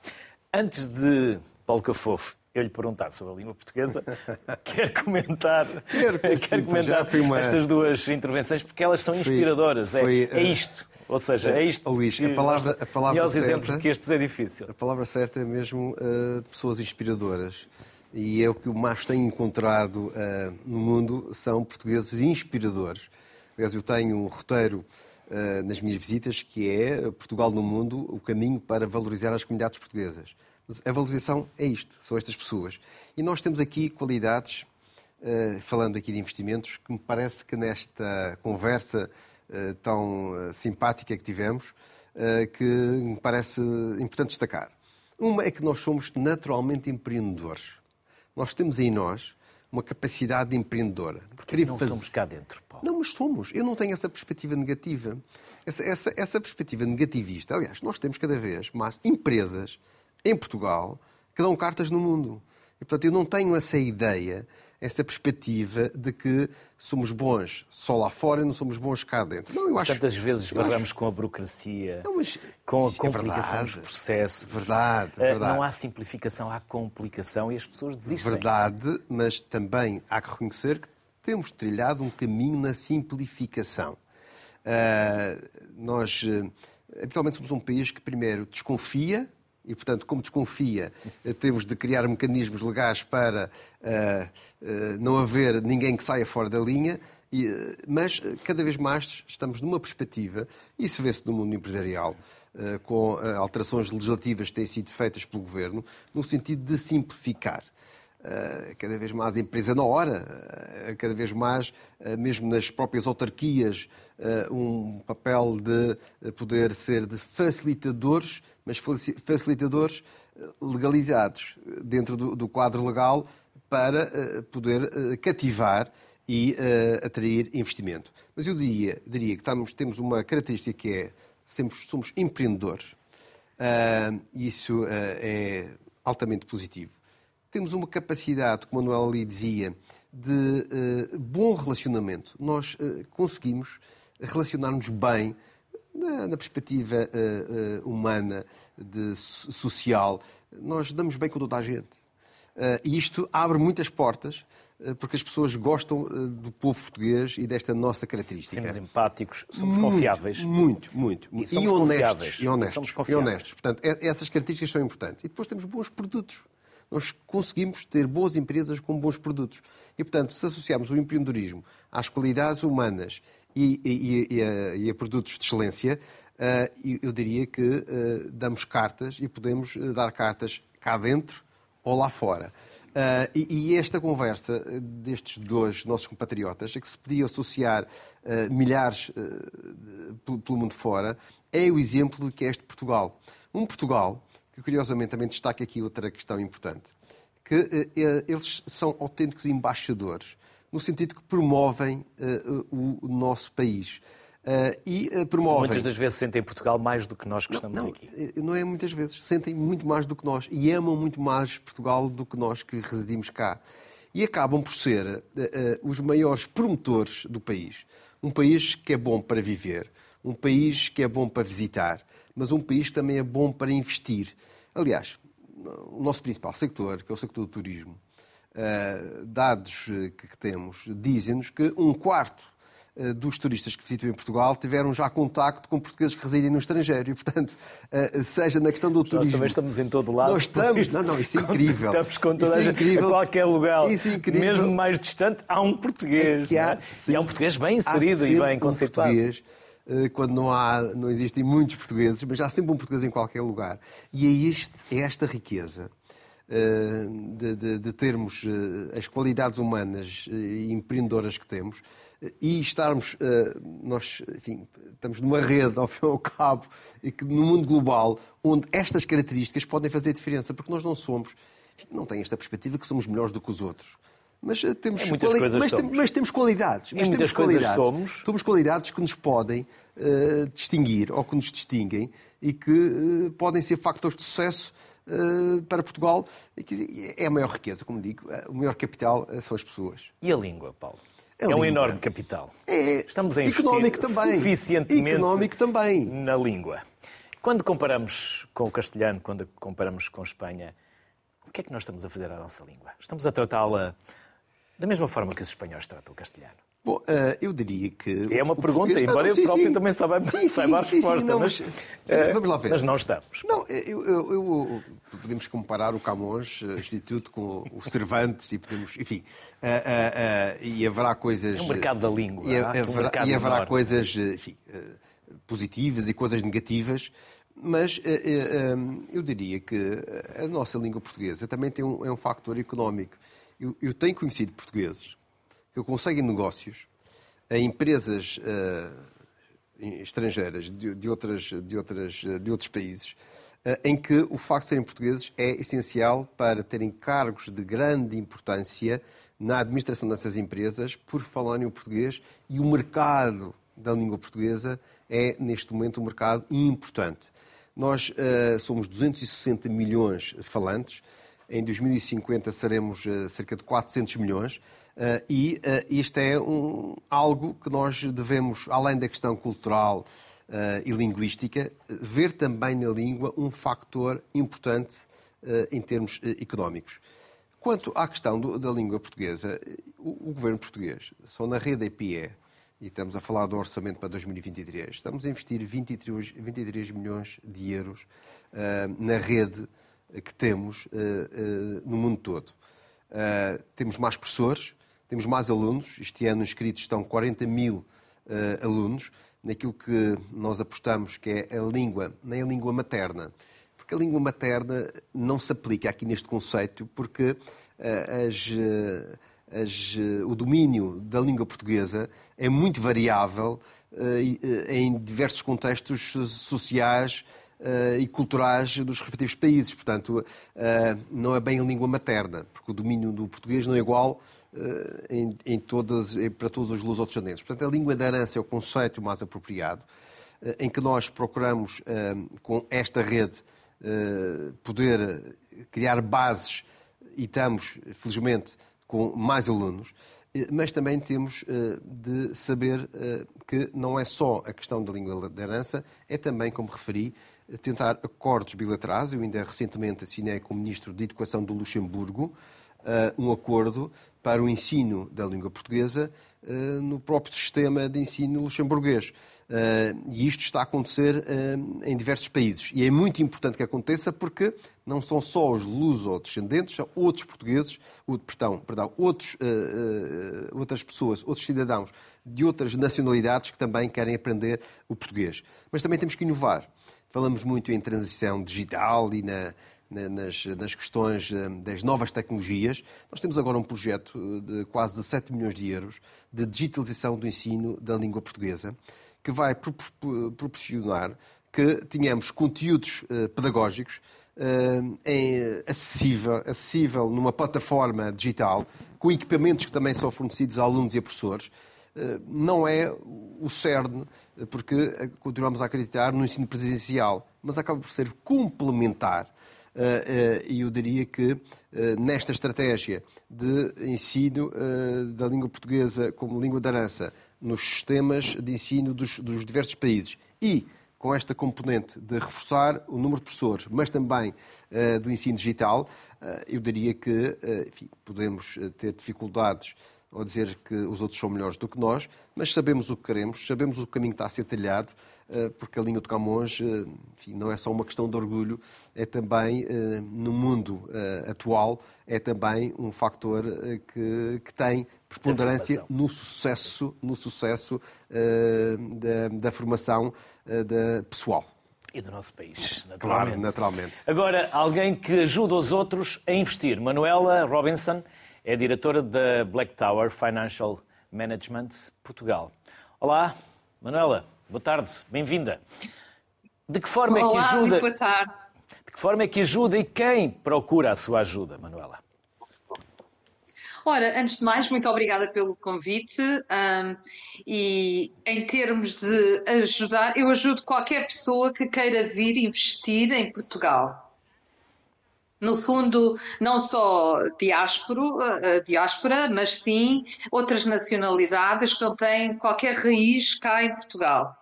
Antes de Paulo Cafofo eu lhe perguntar sobre a língua portuguesa, quer comentar, quero, quer comentar uma... estas duas intervenções porque elas são inspiradoras. Foi, foi, é, é, isto. Ou seja, é isto. Luís, a palavra, a palavra e aos certa, exemplos que estes é difícil. A palavra certa é mesmo uh, pessoas inspiradoras. E é o que eu mais tenho encontrado uh, no mundo, são portugueses inspiradores. Aliás, eu tenho um roteiro nas minhas visitas que é Portugal no Mundo, o caminho para valorizar as comunidades portuguesas. A valorização é isto, são estas pessoas. E nós temos aqui qualidades, falando aqui de investimentos, que me parece que nesta conversa eh, tão eh, simpática que tivemos, eh, que me parece importante destacar. Uma é que nós somos naturalmente empreendedores. Nós temos em nós uma capacidade empreendedora. Porque não fazer... somos cá dentro, Paulo. Não, mas somos. Eu não tenho essa perspectiva negativa. Essa, essa, essa perspectiva negativista. Aliás, nós temos cada vez mais empresas em Portugal que dão cartas no mundo. E, portanto, eu não tenho essa ideia essa perspectiva de que somos bons só lá fora e não somos bons cá dentro. Não, eu acho, Tantas vezes barramos acho... com a burocracia, não, com a é complicação é dos processos. Verdade, eh, verdade. Não há simplificação, há complicação e as pessoas desistem. Verdade, mas também há que reconhecer que temos trilhado um caminho na simplificação. Uh, nós, uh, habitualmente, somos um país que primeiro desconfia e, portanto, como desconfia, temos de criar mecanismos legais para uh, uh, não haver ninguém que saia fora da linha. E, uh, mas cada vez mais estamos numa perspectiva, e isso vê-se no mundo empresarial, com alterações legislativas que têm sido feitas pelo governo, no sentido de simplificar. cada vez mais a empresa na hora, cada vez mais, mesmo nas próprias autarquias, um papel de poder ser de facilitadores mas facilitadores eh, legalizados dentro do, do quadro legal para uh, poder uh, cativar e uh, atrair investimento. Mas eu diria, diria que estamos, temos uma característica que é sempre somos empreendedores. Isso é altamente positivo. temos uma capacidade, como Manuel ali dizia, de bom relacionamento. Nós conseguimos relacionar-nos bem na, na perspectiva uh, humana, de, social. Nós damos bem com toda a gente. E isto abre muitas portas porque as pessoas gostam do povo português e desta nossa característica. Somos empáticos, somos muito, confiáveis. Muito, muito. muito. E, e, honestos, e, honestos, e honestos. Portanto, essas características são importantes. E depois temos bons produtos nós conseguimos ter boas empresas com bons produtos. E, portanto, se associarmos o empreendedorismo às qualidades humanas e, e, e, a, e a, produtos de excelência, uh, eu diria que uh, damos cartas e podemos eh, dar cartas cá dentro ou lá fora. Uh, e, e, esta conversa destes dois nossos compatriotas, a que se podia associar uh, milhares uh, pelo mundo fora, é o exemplo do que é este Portugal. Um Portugal que curiosamente também destaca aqui outra questão importante, que eles são autênticos embaixadores, no sentido que promovem uh, o, nosso país. Uh, e promovem... Muitas das vezes sentem Portugal mais do que nós que estamos não, não, aqui. Não é muitas vezes. Sentem muito mais do que nós e amam muito mais Portugal do que nós que residimos cá. E acabam por ser os maiores promotores do país. Um país que é bom para viver, um país que é bom para visitar, mas um país que também é bom para investir. Aliás, o nosso principal sector, que é o sector do turismo, dados que, temos dizem-nos que um quarto uh, dos turistas que visitam em Portugal tiveram já contacto com portugueses que residem no estrangeiro. E, portanto, seja na questão do nós turismo. Nós também estamos em todo lado. Nós estamos. Isso, não, não, isso é incrível. Estamos com toda isso a é gente. Em qualquer lugar, isso é incrível. mesmo mais distante, há um português. É há, é? e há um português bem inserido e bem conceituado. Um português eh, quando não, há, não existem muitos portugueses, mas há sempre um português em qualquer lugar. E é, este, é esta riqueza eh, de, de, de, termos eh, as qualidades humanas e empreendedoras que temos e estarmos, nós, enfim, estamos numa rede, ao fim e ao cabo, e que no mundo global, onde estas características podem fazer diferença, porque nós não somos, não tem esta perspectiva que somos melhores do que os outros. Mas eh, temos, quali... mas, tem, mas, temos qualidades. Mas temos qualidades. somos. Temos qualidades que nos podem uh, distinguir ou que nos distinguem e que uh, podem ser factores de sucesso para Portugal. É a maior riqueza, como digo. O maior capital são as pessoas. E a língua, Paulo? A é língua. um enorme capital. É. Estamos a investir económico também. suficientemente económico também. na língua. Quando comparamos com o castelhano, quando comparamos com a Espanha, o que é que nós estamos a fazer à nossa língua? Estamos a tratá-la da mesma forma que os espanhóis tratam o castelhano? Bom, uh, eu diria que. É uma pergunta, embora não, eu sim, próprio sim. também saiba, sim, saiba a resposta, não, mas, mas uh, vamos lá ver. Mas não estamos. Não, eu, eu, eu, podemos comparar o Camões eh, Instituto com o Cervantes e podemos, enfim, uh, e haverá coisas. É um mercado da língua. E, haverá, um e haverá coisas, enfim, positivas e coisas negativas. Mas eu diria que a nossa língua portuguesa também tem um, é um factor económico eu, eu tenho conhecido portugueses que conseguem negócios a empresas uh, estrangeiras de, de, outras, de, outras, de outros países uh, em que o facto de serem portugueses é essencial para terem cargos de grande importância na administração dessas empresas por falarem o português e o mercado da língua portuguesa é, neste momento, um mercado importante. Nós uh, somos 260 milhões de falantes, em 2050 seremos cerca de 400 milhões. Uh, e uh, isto é um, algo que nós devemos, além da questão cultural e linguística, ver também na língua um factor importante em termos económicos. Quanto à questão do, da língua portuguesa, o, o, governo português, só na rede EPE, e estamos a falar do orçamento para 2023, estamos a investir 23, 23 milhões de euros na rede que temos uh, uh, no mundo todo. Uh, temos mais professores, temos mais alunos. Este ano inscritos estão 40 mil alunos naquilo que nós apostamos que é a língua, nem a língua materna. Porque a língua materna não se aplica aqui neste conceito, porque as, as, o domínio da língua portuguesa é muito variável em diversos contextos sociais, uh, e culturais dos respectivos países. Portanto, uh, não é bem a língua materna, porque o domínio do português não é igual uh, em, em, todas, para todos os lusodescendentes. Portanto, a língua da herança é o conceito mais apropriado, em que nós procuramos, com esta rede, poder criar bases e estamos, felizmente, com mais alunos, mas também temos de saber que não é só a questão da língua da herança, é também, como referi, tentar acordos bilaterais. Eu ainda recentemente assinei com o Ministro de Educação do Luxemburgo um acordo para o ensino da língua portuguesa no próprio sistema de ensino luxemburguês. E isto está a acontecer em diversos países. E é muito importante que aconteça porque não são só os luso-descendentes, são outros portugueses, perdão, perdão outros, outras pessoas, outros cidadãos de outras nacionalidades que também querem aprender o português. Mas também temos que inovar. Falamos muito em transição digital e na, nas, nas, questões eh, das novas tecnologias. Nós temos agora um projeto de quase 17 milhões de euros de digitalização do ensino da língua portuguesa, que vai proporcionar que tenhamos conteúdos eh, pedagógicos eh, acessível, acessível numa plataforma digital, com equipamentos que também são fornecidos a alunos e a professores, não é o cerne, porque continuamos a acreditar no ensino presencial, mas acaba por ser complementar. E eu diria que nesta estratégia de ensino da língua portuguesa como língua da herança nos sistemas de ensino dos, dos diversos países e com esta componente de reforçar o número de professores, mas também uh, do ensino digital, uh, eu diria que uh, enfim, podemos ter dificuldades ou dizer que os outros são melhores do que nós, mas sabemos o que queremos, sabemos o caminho que está a ser trilhado, eh, porque a linha de Camões eh, enfim, não é só uma questão de orgulho, é também, eh, no mundo atual, é também um fator que, que tem preponderância no sucesso, no sucesso da, da formação da pessoal. E do nosso país, naturalmente. Claro, naturalmente. Agora, alguém que ajuda os outros a investir. Manuela Robinson é diretora da Black Tower Financial Management Portugal. Olá, Manuela, boa tarde, bem-vinda. De que forma Olá, é que ajuda? Boa tarde. De que forma é que ajuda e quem procura a sua ajuda, Manuela? Ora, antes de mais, muito obrigada pelo convite. Um, e em termos de ajudar, eu ajudo qualquer pessoa que queira vir investir em Portugal no fundo, não só diáspora, eh, diáspora, mas sim outras nacionalidades que não têm qualquer raiz cá em Portugal.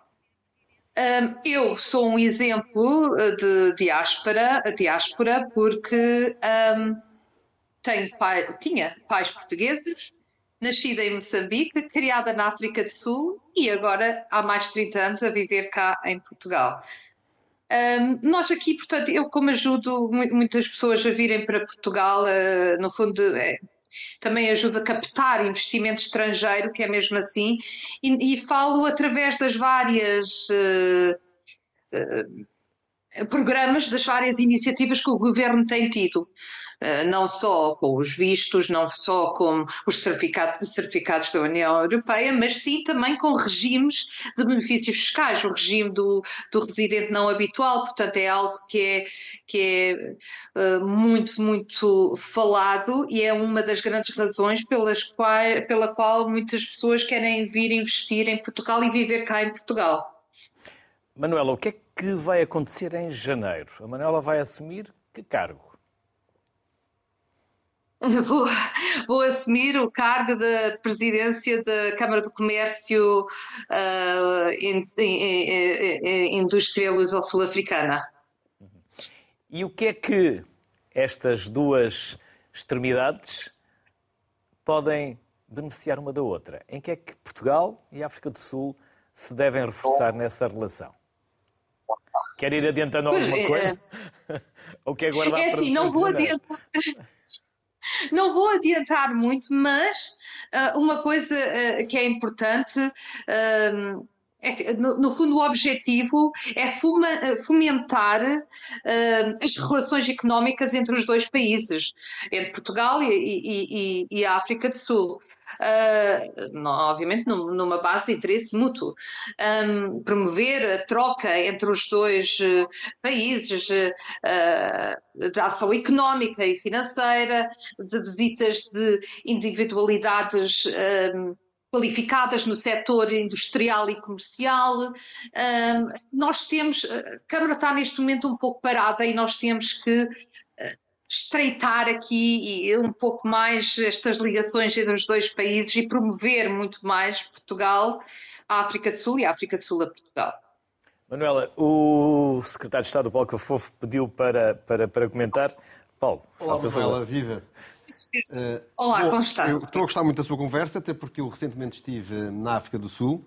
Eu sou um exemplo eh, de diáspora, diáspora porque um, tenho pai, tinha pais portugueses, nascida em Moçambique, criada na África do Sul e agora há mais de 30 anos a viver cá em Portugal. Um, nós aqui, portanto, eu como ajudo muitas pessoas a virem para Portugal, uh, no fundo é, também ajuda a captar investimento estrangeiro, que é mesmo assim, e, e falo através das várias uh, uh, programas, das várias iniciativas que o governo tem tido. Eh, não só com os vistos, não só com os certificados, da União Europeia, mas sim também com regimes de benefícios fiscais, o regime do, do residente não habitual, portanto é algo que é, que é uh, muito, muito falado e é uma das grandes razões pelas qual, pela qual muitas pessoas querem vir investir em Portugal e viver cá em Portugal. Manuela, o que é que vai acontecer em janeiro? A Manuela vai assumir que cargo? Vou, vou, assumir o cargo da presidência da Câmara do Comércio uh, in, in, in, Indústria Luso-Sul-Africana. E o que é que estas duas extremidades podem beneficiar uma da outra? Em que é que Portugal e África do Sul se devem reforçar nessa relação? Quer ir adiantando alguma pois, coisa? Ou quer guardar é assim, não vou adiantar. Não vou adiantar muito, mas uh, uma coisa uh, que é importante. Uh, é no, no, fundo, o objetivo é fuma, fomentar as relações económicas entre os dois países, entre Portugal e, e, e, e a África do Sul uh, obviamente numa base de interesse mútuo. Um, promover a troca entre os dois uh, países uh, de ação económica e financeira, de visitas de individualidades. Um, qualificadas no setor industrial e comercial. nós temos, a Câmara está neste momento um pouco parada e nós temos que estreitar aqui um pouco mais estas ligações entre os dois países e promover muito mais Portugal à África do Sul e a África do Sul a Portugal. Manuela, o secretário de Estado, Paulo Cafofo, pediu para, para, para comentar. Paulo, Olá, faça Manuela, viva. Uh, Olá, bom, como está? Eu estou a gostar muito da sua conversa, até porque eu recentemente estive na África do Sul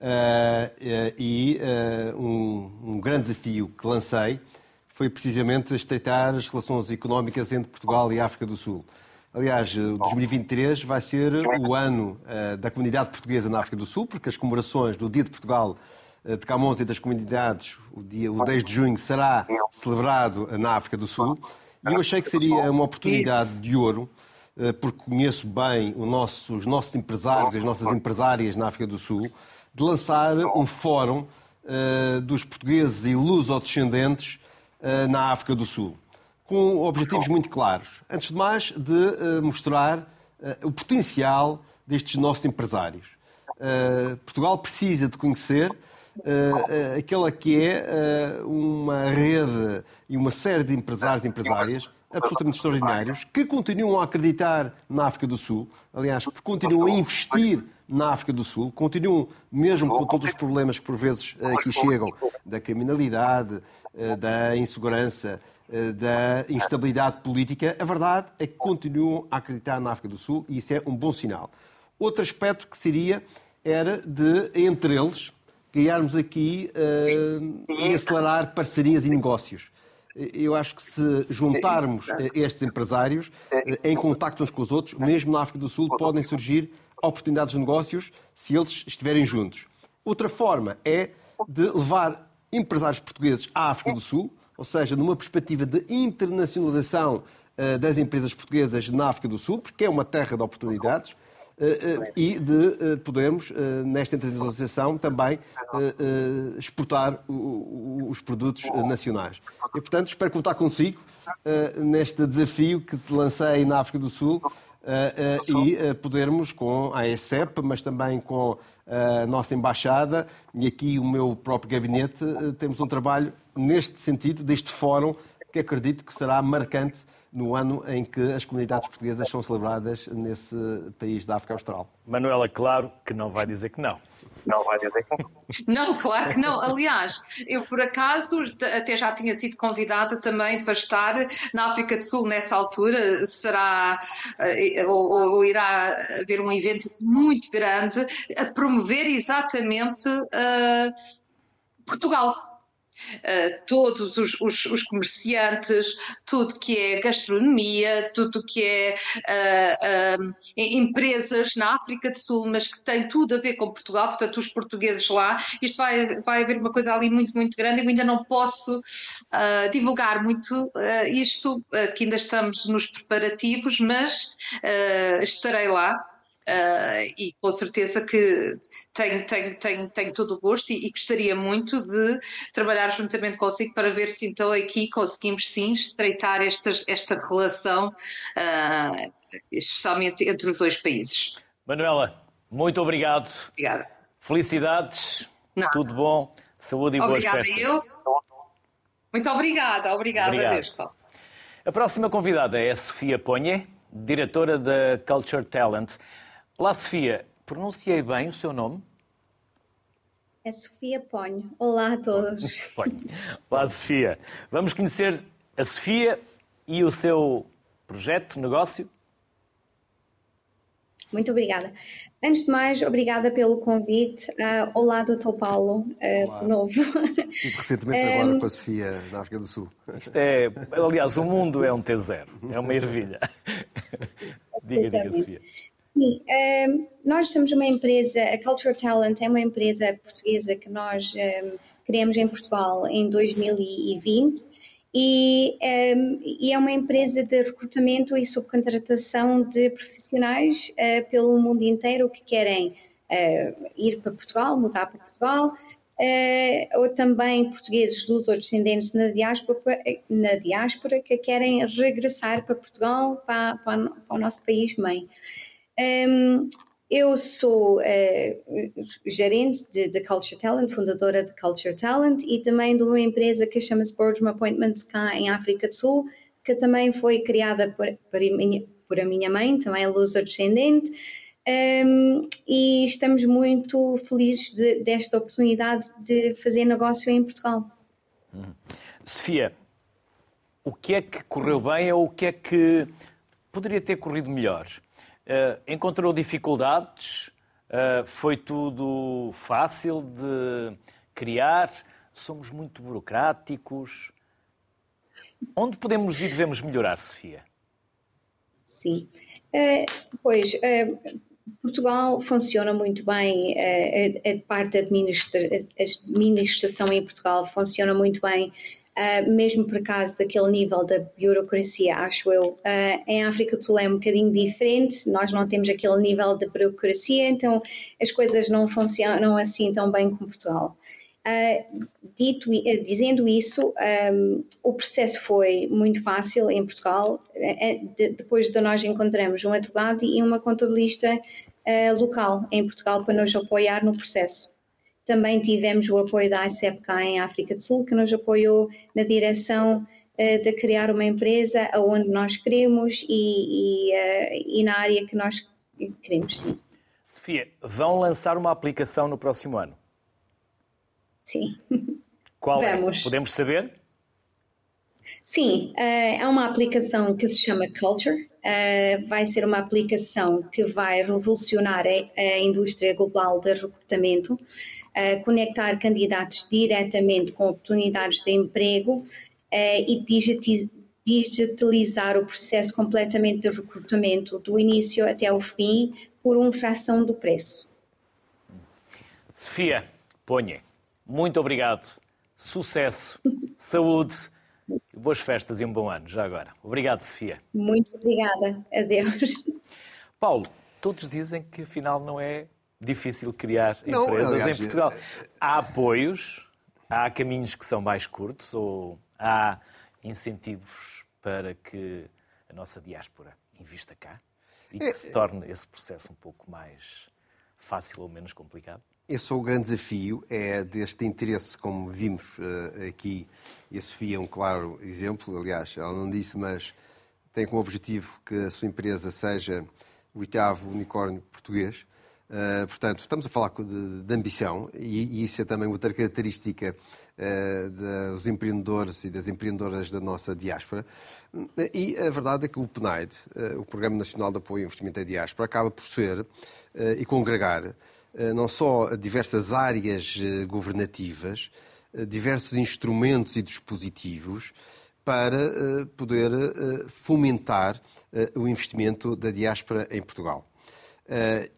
uh, e uh, um, um, grande desafio que lancei foi precisamente estreitar as relações económicas entre Portugal e África do Sul. Aliás, 2023 vai ser o ano da comunidade portuguesa na África do Sul, porque as comemorações do Dia de Portugal de Camões e das comunidades, o, dia, o 10 de junho, será celebrado na África do Sul. E eu achei que seria uma oportunidade de ouro, eh, porque conheço bem nosso, os nossos empresários as nossas empresárias na África do Sul, de lançar um fórum uh, dos portugueses e luso-descendentes uh, na África do Sul, com objetivos muito claros. Antes de mais, de mostrar o potencial destes nossos empresários. Portugal precisa de conhecer uh, aquela que é uh, uma rede e uma série de empresários e empresárias absolutamente extraordinários que continuam a acreditar na África do Sul, aliás, continuam a investir na África do Sul, continuam, mesmo com todos os problemas que por vezes aqui chegam, da criminalidade, da insegurança, da instabilidade política, a verdade é que continuam a acreditar na África do Sul e isso é um bom sinal. Outro aspecto que seria era de, entre eles, criarmos aqui uh, e acelerar parcerias e negócios. Eu acho que se juntarmos estes empresários em contacto uns com os outros, mesmo na África do Sul, podem surgir oportunidades de negócios se eles estiverem juntos. Outra forma é de levar empresários portugueses à África do Sul, ou seja, numa perspectiva de internacionalização das empresas portuguesas na África do Sul, porque é uma terra de oportunidades. Eh, eh, e de eh, podermos, nesta internacionalização, também exportar os produtos nacionais. E, portanto, espero contar consigo neste desafio que te lancei na África do Sul e podermos, com a ESEP, mas também com a nossa embaixada e aqui o meu próprio gabinete, temos um trabalho neste sentido, deste fórum, que acredito que será marcante no ano em que as comunidades portuguesas são celebradas nesse país da África Austral. Manuela, claro que não vai dizer que não. Não vai dizer que não. Não, claro que não. Aliás, eu por acaso até já tinha sido convidada também para estar na África do Sul nessa altura. Será eh, ou, ou irá haver um evento muito grande a promover exatamente uh, Portugal Uh, todos os, os, os, comerciantes, tudo que é gastronomia, tudo que é uh, uh, empresas na África do Sul, mas que tem tudo a ver com Portugal, portanto, os portugueses lá. Isto vai, vai haver uma coisa ali muito, muito grande. Eu ainda não posso divulgar muito isto, que ainda estamos nos preparativos, mas estarei lá Uh, e com certeza que tenho, tenho, tenho, tenho todo o gosto e, e, gostaria muito de trabalhar juntamente consigo para ver se então aqui conseguimos sim estreitar esta, esta relação, uh, especialmente entre os dois países. Manuela, muito obrigado. Obrigada. Felicidades, Não. tudo bom, saúde e boas obrigada festas. Obrigada eu. Muito obrigada, obrigada Obrigado. a Deus, Paulo. A próxima convidada é a Sofia Ponhe, diretora da Culture Talent. Olá, Sofia. Pronunciei bem o seu nome? É Sofia Ponho. Olá a todos. Olá, Sofia. Vamos conhecer a Sofia e o seu projeto, negócio? Muito obrigada. Antes de mais, obrigada pelo convite. Uh, olá, doutor Paulo, uh, de novo. Estive recentemente um, agora com a Sofia, na África do Sul. Isto é, aliás, o mundo é um T0, é uma ervilha. diga, diga, Sofia. Sim, um, ehm, nós somos uma empresa, a Culture Talent é uma empresa portuguesa que nós um, ehm, criamos em Portugal em 2020 e, um, ehm, e, é uma empresa de recrutamento e subcontratação de profissionais uh, pelo mundo inteiro que querem uh, ir para Portugal, mudar para Portugal, uh, ou também portugueses dos outros descendentes na diáspora, na diáspora que querem regressar para Portugal, para, para, para o nosso país-mãe. Um, eu sou uh, gerente de, de, Culture Talent, fundadora de Culture Talent e também de uma empresa que chama-se Boardroom Appointments cá em África do Sul, que também foi criada por, por, por a minha mãe, também é luso-descendente, um, e estamos muito felizes de, desta oportunidade de fazer negócio em Portugal. Hum. Sofia, o que é que correu bem ou o que é que poderia ter corrido melhor? Uh, encontrou dificuldades? Uh, foi tudo fácil de criar? Somos muito burocráticos? Onde podemos e devemos melhorar, Sofia? Sim. Uh, pois, Portugal funciona muito bem, a, a parte da administra administração em Portugal funciona muito bem, uh, mesmo por causa daquele nível da burocracia, acho eu. Uh, em África do Sul é um bocadinho diferente, nós não temos aquele nível de burocracia, então as coisas não funcionam assim tão bem como Portugal. Uh, dito, dizendo isso, um, o processo foi muito fácil em Portugal. Uh, de, depois de nós encontramos um advogado e uma contabilista local em Portugal para nos apoiar no processo. Também tivemos o apoio da ICEP cá em África do Sul, que nos apoiou na direção de criar uma empresa aonde nós queremos e, e, e na área que nós queremos, sim. Sofia, vão lançar uma aplicação no próximo ano? Sim. Qual é? Vamos. é? Podemos saber? Sim, é uma aplicação que se chama Culture. Eh, vai ser uma aplicação que vai revolucionar a indústria global de recrutamento, eh, conectar candidatos diretamente com oportunidades de emprego e digitalizar o processo completamente de recrutamento, do início até o fim, por uma fração do preço. Sofia, ponha. Muito obrigado. Sucesso, saúde, boas festas e um bom ano, já agora. Obrigado, Sofia. Muito obrigada. Adeus. Paulo, todos dizem que afinal não é difícil criar não, empresas aliás, em Portugal. Há apoios, há caminhos que são mais curtos ou há incentivos para que a nossa diáspora invista cá e que é, se torne esse processo um pouco mais fácil ou menos complicado? Esse é o grande desafio, é deste interesse, como vimos uh, aqui, e a Sofia é um claro exemplo, aliás, ela não disse, mas tem como objetivo que a sua empresa seja o oitavo unicórnio português. Uh, portanto, estamos a falar de, de ambição e, e, isso é também outra característica uh, dos empreendedores e das empreendedoras da nossa diáspora. E a verdade é que o PNAID, uh, o Programa Nacional de Apoio ao Investimento da Diáspora, acaba por ser e congregar eh, não só diversas áreas eh, governativas, eh, diversos instrumentos e dispositivos para poder fomentar o investimento da diáspora em Portugal.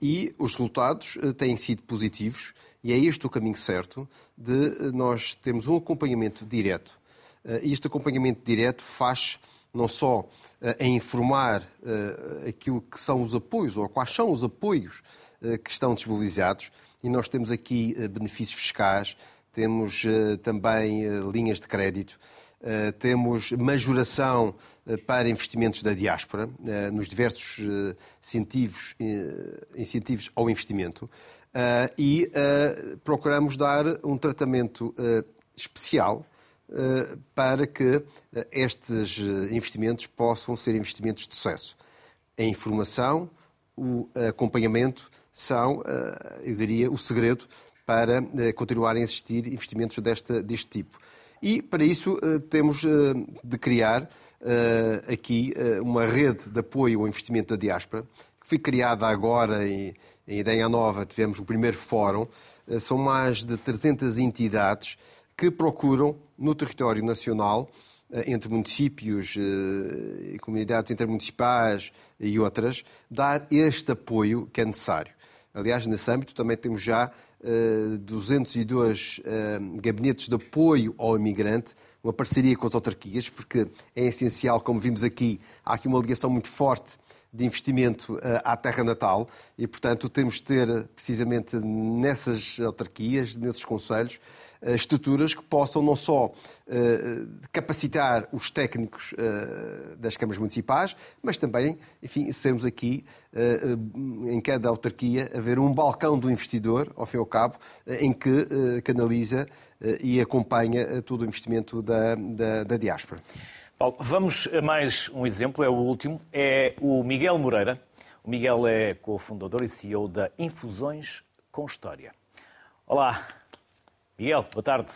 E os resultados têm sido positivos e é este o caminho certo de nós termos um acompanhamento direto. E este acompanhamento direto faz não só em informar aquilo que são os apoios ou quais são os apoios eh, que estão desmobilizados e nós temos aqui eh, benefícios fiscais, temos eh, também linhas de crédito, temos majoração para investimentos da diáspora, nos diversos incentivos, incentivos ao investimento, e procuramos dar um tratamento especial para que estes investimentos possam ser investimentos de sucesso. A informação, o acompanhamento são, eh, eu diria, o segredo para eh, continuarem a existir investimentos deste tipo. E, para isso, eh, temos de criar aqui uma rede de apoio ao investimento da diáspora, que foi criada agora em, Ideia Nova, tivemos o primeiro fórum. São mais de 300 entidades que procuram, no território nacional, entre municípios comunidades intermunicipais e outras, dar este apoio que é necessário. Aliás, nesse âmbito também temos já 202 uh, gabinetes de apoio ao imigrante, uma parceria com as autarquias, porque é essencial, como vimos aqui, há aqui uma ligação muito forte de investimento uh, à terra natal e, portanto, temos de ter, precisamente nessas autarquias, nesses conselhos, estruturas que possam não só uh, capacitar os técnicos das câmaras municipais, mas também, enfim, sermos aqui, em cada autarquia, haver um balcão do investidor, ao fim e ao cabo, em que canaliza e acompanha todo o investimento da, da, da diáspora. Paulo, vamos a mais um exemplo, é o último, é o Miguel Moreira. O Miguel é cofundador e CEO da Infusões com História. Olá, Miguel, boa tarde.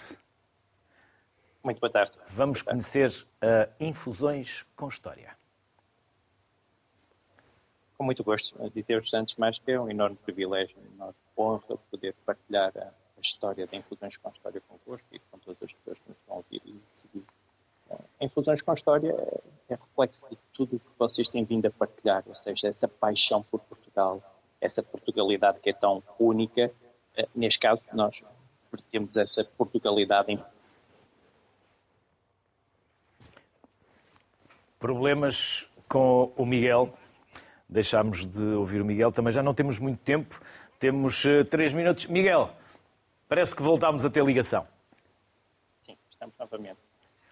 Muito boa tarde. Vamos boa tarde. conhecer a Infusões com História. Com muito gosto. Dizer-vos antes mais que é um enorme privilégio, uma enorme honra poder partilhar a, história de Infusões com História convosco e com todas as pessoas que nos vão ouvir e seguir. A Infusões com História é, é reflexo de tudo o que vocês têm vindo a partilhar, ou seja, essa paixão por Portugal, essa Portugalidade que é tão única. Eh, neste caso, nós temos essa Portugalidade em Problemas com o Miguel. Deixámos de ouvir o Miguel. Também já não temos muito tempo. Temos uh, três minutos. Miguel, parece que voltámos a ter ligação. Sim, estamos novamente.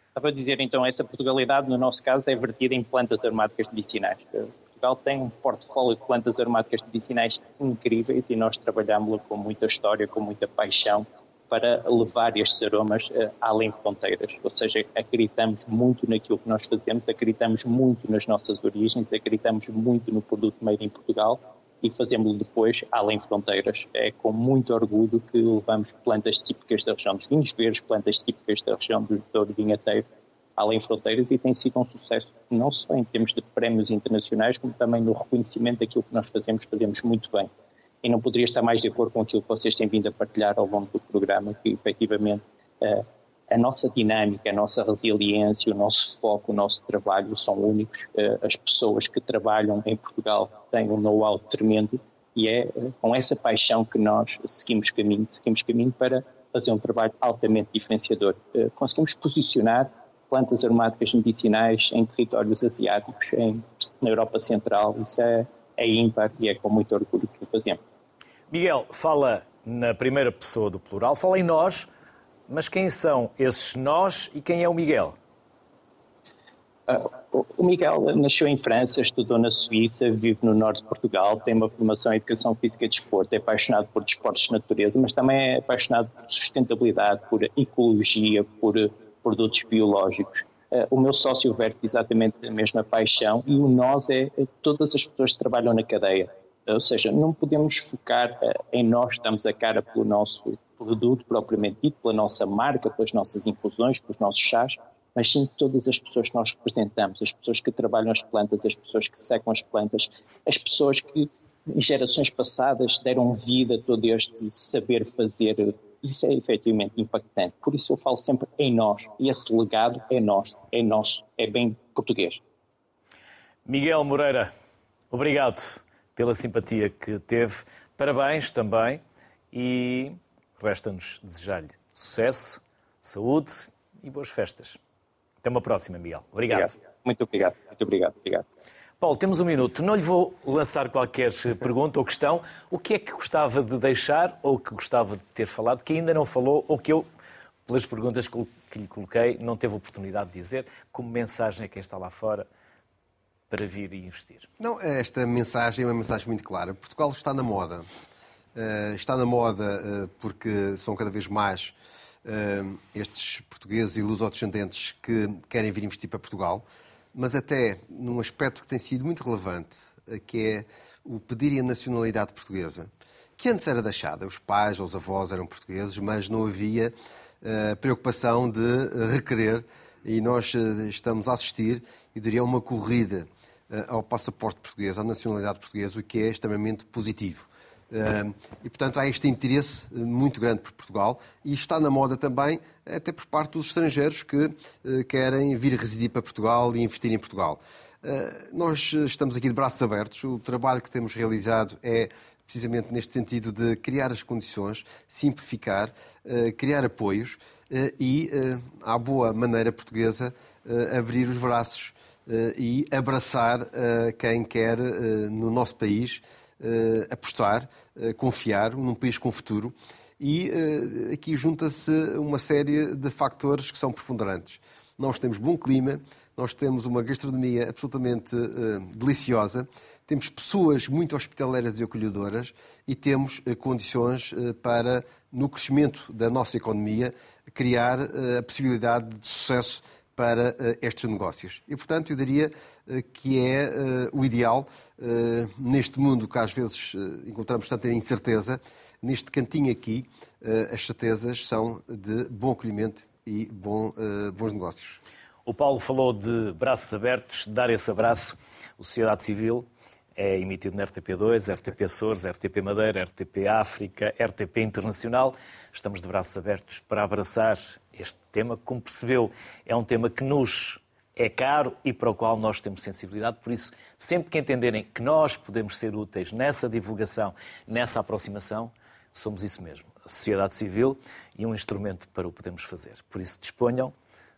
Estava a dizer então, essa Portugalidade, no nosso caso, é vertida em plantas aromáticas medicinais. Portugal tem um portfólio de plantas aromáticas medicinais incríveis e nós trabalhamos com muita história, com muita paixão para levar estes aromas uh, além fronteiras. Ou seja, acreditamos muito naquilo que nós fazemos, acreditamos muito nas nossas origens, acreditamos muito no produto made em Portugal e fazemos-lo depois além fronteiras. É com muito orgulho que levamos plantas típicas da região dos vinhos verdes, plantas típicas da região do Douro Vinhateiro além fronteiras e tem sido um sucesso não só em termos de prémios internacionais, como também no reconhecimento daquilo que nós fazemos, fazemos muito bem e não poderia estar mais de acordo com aquilo que vocês têm vindo a partilhar ao longo do programa, que efetivamente uh, a nossa dinâmica, a nossa resiliência, o nosso foco, o nosso trabalho são únicos. Uh, as pessoas que trabalham em Portugal têm um know-how tremendo e é uh, com essa paixão que nós seguimos caminho, seguimos caminho para fazer um trabalho altamente diferenciador. conseguimos posicionar plantas aromáticas medicinais em territórios asiáticos, em, na Europa Central, isso é, é ímpar e é com muito orgulho que o fazemos. Miguel fala na primeira pessoa do plural, fala em nós, mas quem são esses nós e quem é o Miguel? Uh, o Miguel nasceu em França, estudou na Suíça, vive no norte de Portugal, tem uma formação em educação física e desporto, é apaixonado por desportos de natureza, mas também é apaixonado por sustentabilidade, por ecologia, por produtos biológicos. Uh, o meu sócio verte exatamente a mesma paixão e o nós é, é todas as pessoas que trabalham na cadeia. Ou seja, não podemos focar eh, em nós, estamos a cara pelo nosso produto propriamente dito, pela nossa marca, pelas nossas infusões, pelos nossos chás, mas sim todas as pessoas que nós representamos, as pessoas que trabalham as plantas, as pessoas que secam as plantas, as pessoas que em gerações passadas deram vida a todo este saber fazer. Isso é efetivamente impactante. Por isso eu falo sempre em nós. E esse legado é nosso, é nosso, é bem português. Miguel Moreira, obrigado pela simpatia que teve. Parabéns também e resta-nos desejar-lhe sucesso, saúde e boas festas. Até uma próxima, Miguel. Obrigado. obrigado. Muito obrigado. Muito obrigado. obrigado. Paulo, temos um minuto. Não lhe vou lançar qualquer pergunta ou questão. O que é que gostava de deixar ou que gostava de ter falado que ainda não falou ou que eu, pelas perguntas que lhe coloquei, não teve oportunidade de dizer, como mensagem a quem está lá fora? Para vir investir? Não, esta mensagem é uma mensagem muito clara. Portugal está na moda. Uh, está na moda uh, porque são cada vez mais uh, estes portugueses e lusodescendentes que querem vir investir para Portugal, mas até num aspecto que tem sido muito relevante, que é o pedirem a nacionalidade portuguesa, que antes era deixada. Os pais ou os avós eram portugueses, mas não havia preocupação de requerer, e nós estamos a assistir, e diria, uma corrida eh, ao passaporte português, à nacionalidade portuguesa, o que é extremamente positivo. Eh, e, portanto, há este interesse eh, muito grande por Portugal e está na moda também, até por parte dos estrangeiros que querem vir residir para Portugal e investir em Portugal. Nós estamos aqui de braços abertos. O trabalho que temos realizado é precisamente neste sentido de criar as condições, simplificar, criar apoios e, à boa maneira portuguesa, abrir os braços eh, e abraçar eh, quem quer eh, no nosso país apostar, confiar num país com futuro. E aqui junta-se uma série de fatores que são preponderantes. Nós temos bom clima, nós temos uma gastronomia absolutamente deliciosa, temos pessoas muito hospitaleiras e acolhedoras e temos condições para, no crescimento da nossa economia, criar a possibilidade de sucesso para estes negócios. E, portanto, eu diria que é o ideal neste mundo que às vezes encontramos tanta incerteza, neste cantinho aqui, as certezas são de bom acolhimento e bom, bons negócios. O Paulo falou de braços abertos, dar esse abraço. O Sociedade Civil é emitido na RTP2, RTP Açores, RTP Madeira, RTP África, RTP Internacional. Estamos de braços abertos para abraçar este tema. Como percebeu, é um tema que nos é caro e para o qual nós temos sensibilidade. Por isso, sempre que entenderem que nós podemos ser úteis nessa divulgação, nessa aproximação, somos isso mesmo. A sociedade civil e um instrumento para o podermos fazer. Por isso, disponham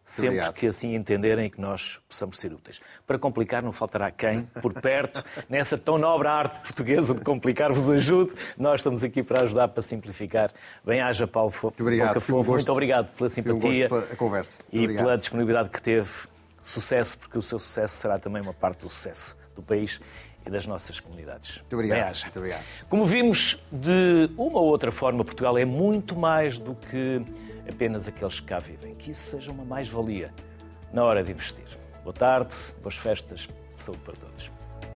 sempre Obrigado. que assim entenderem que nós possamos ser úteis. Para complicar, não faltará quem, por perto, nessa tão nobre arte portuguesa de complicar, vos ajude. Nós estamos aqui para ajudar, para simplificar. Bem-haja, Paulo muito obrigado. Um muito obrigado pela simpatia um conversa. e pela disponibilidade que teve. Sucesso, porque o seu sucesso será também uma parte do sucesso do país e das nossas comunidades. Muito obrigado. Muito obrigado. Como vimos, de uma ou outra forma, Portugal é muito mais do que apenas aqueles que cá vivem. Que isso seja uma mais-valia na hora de investir. Boa tarde, boas festas, saúde para todos.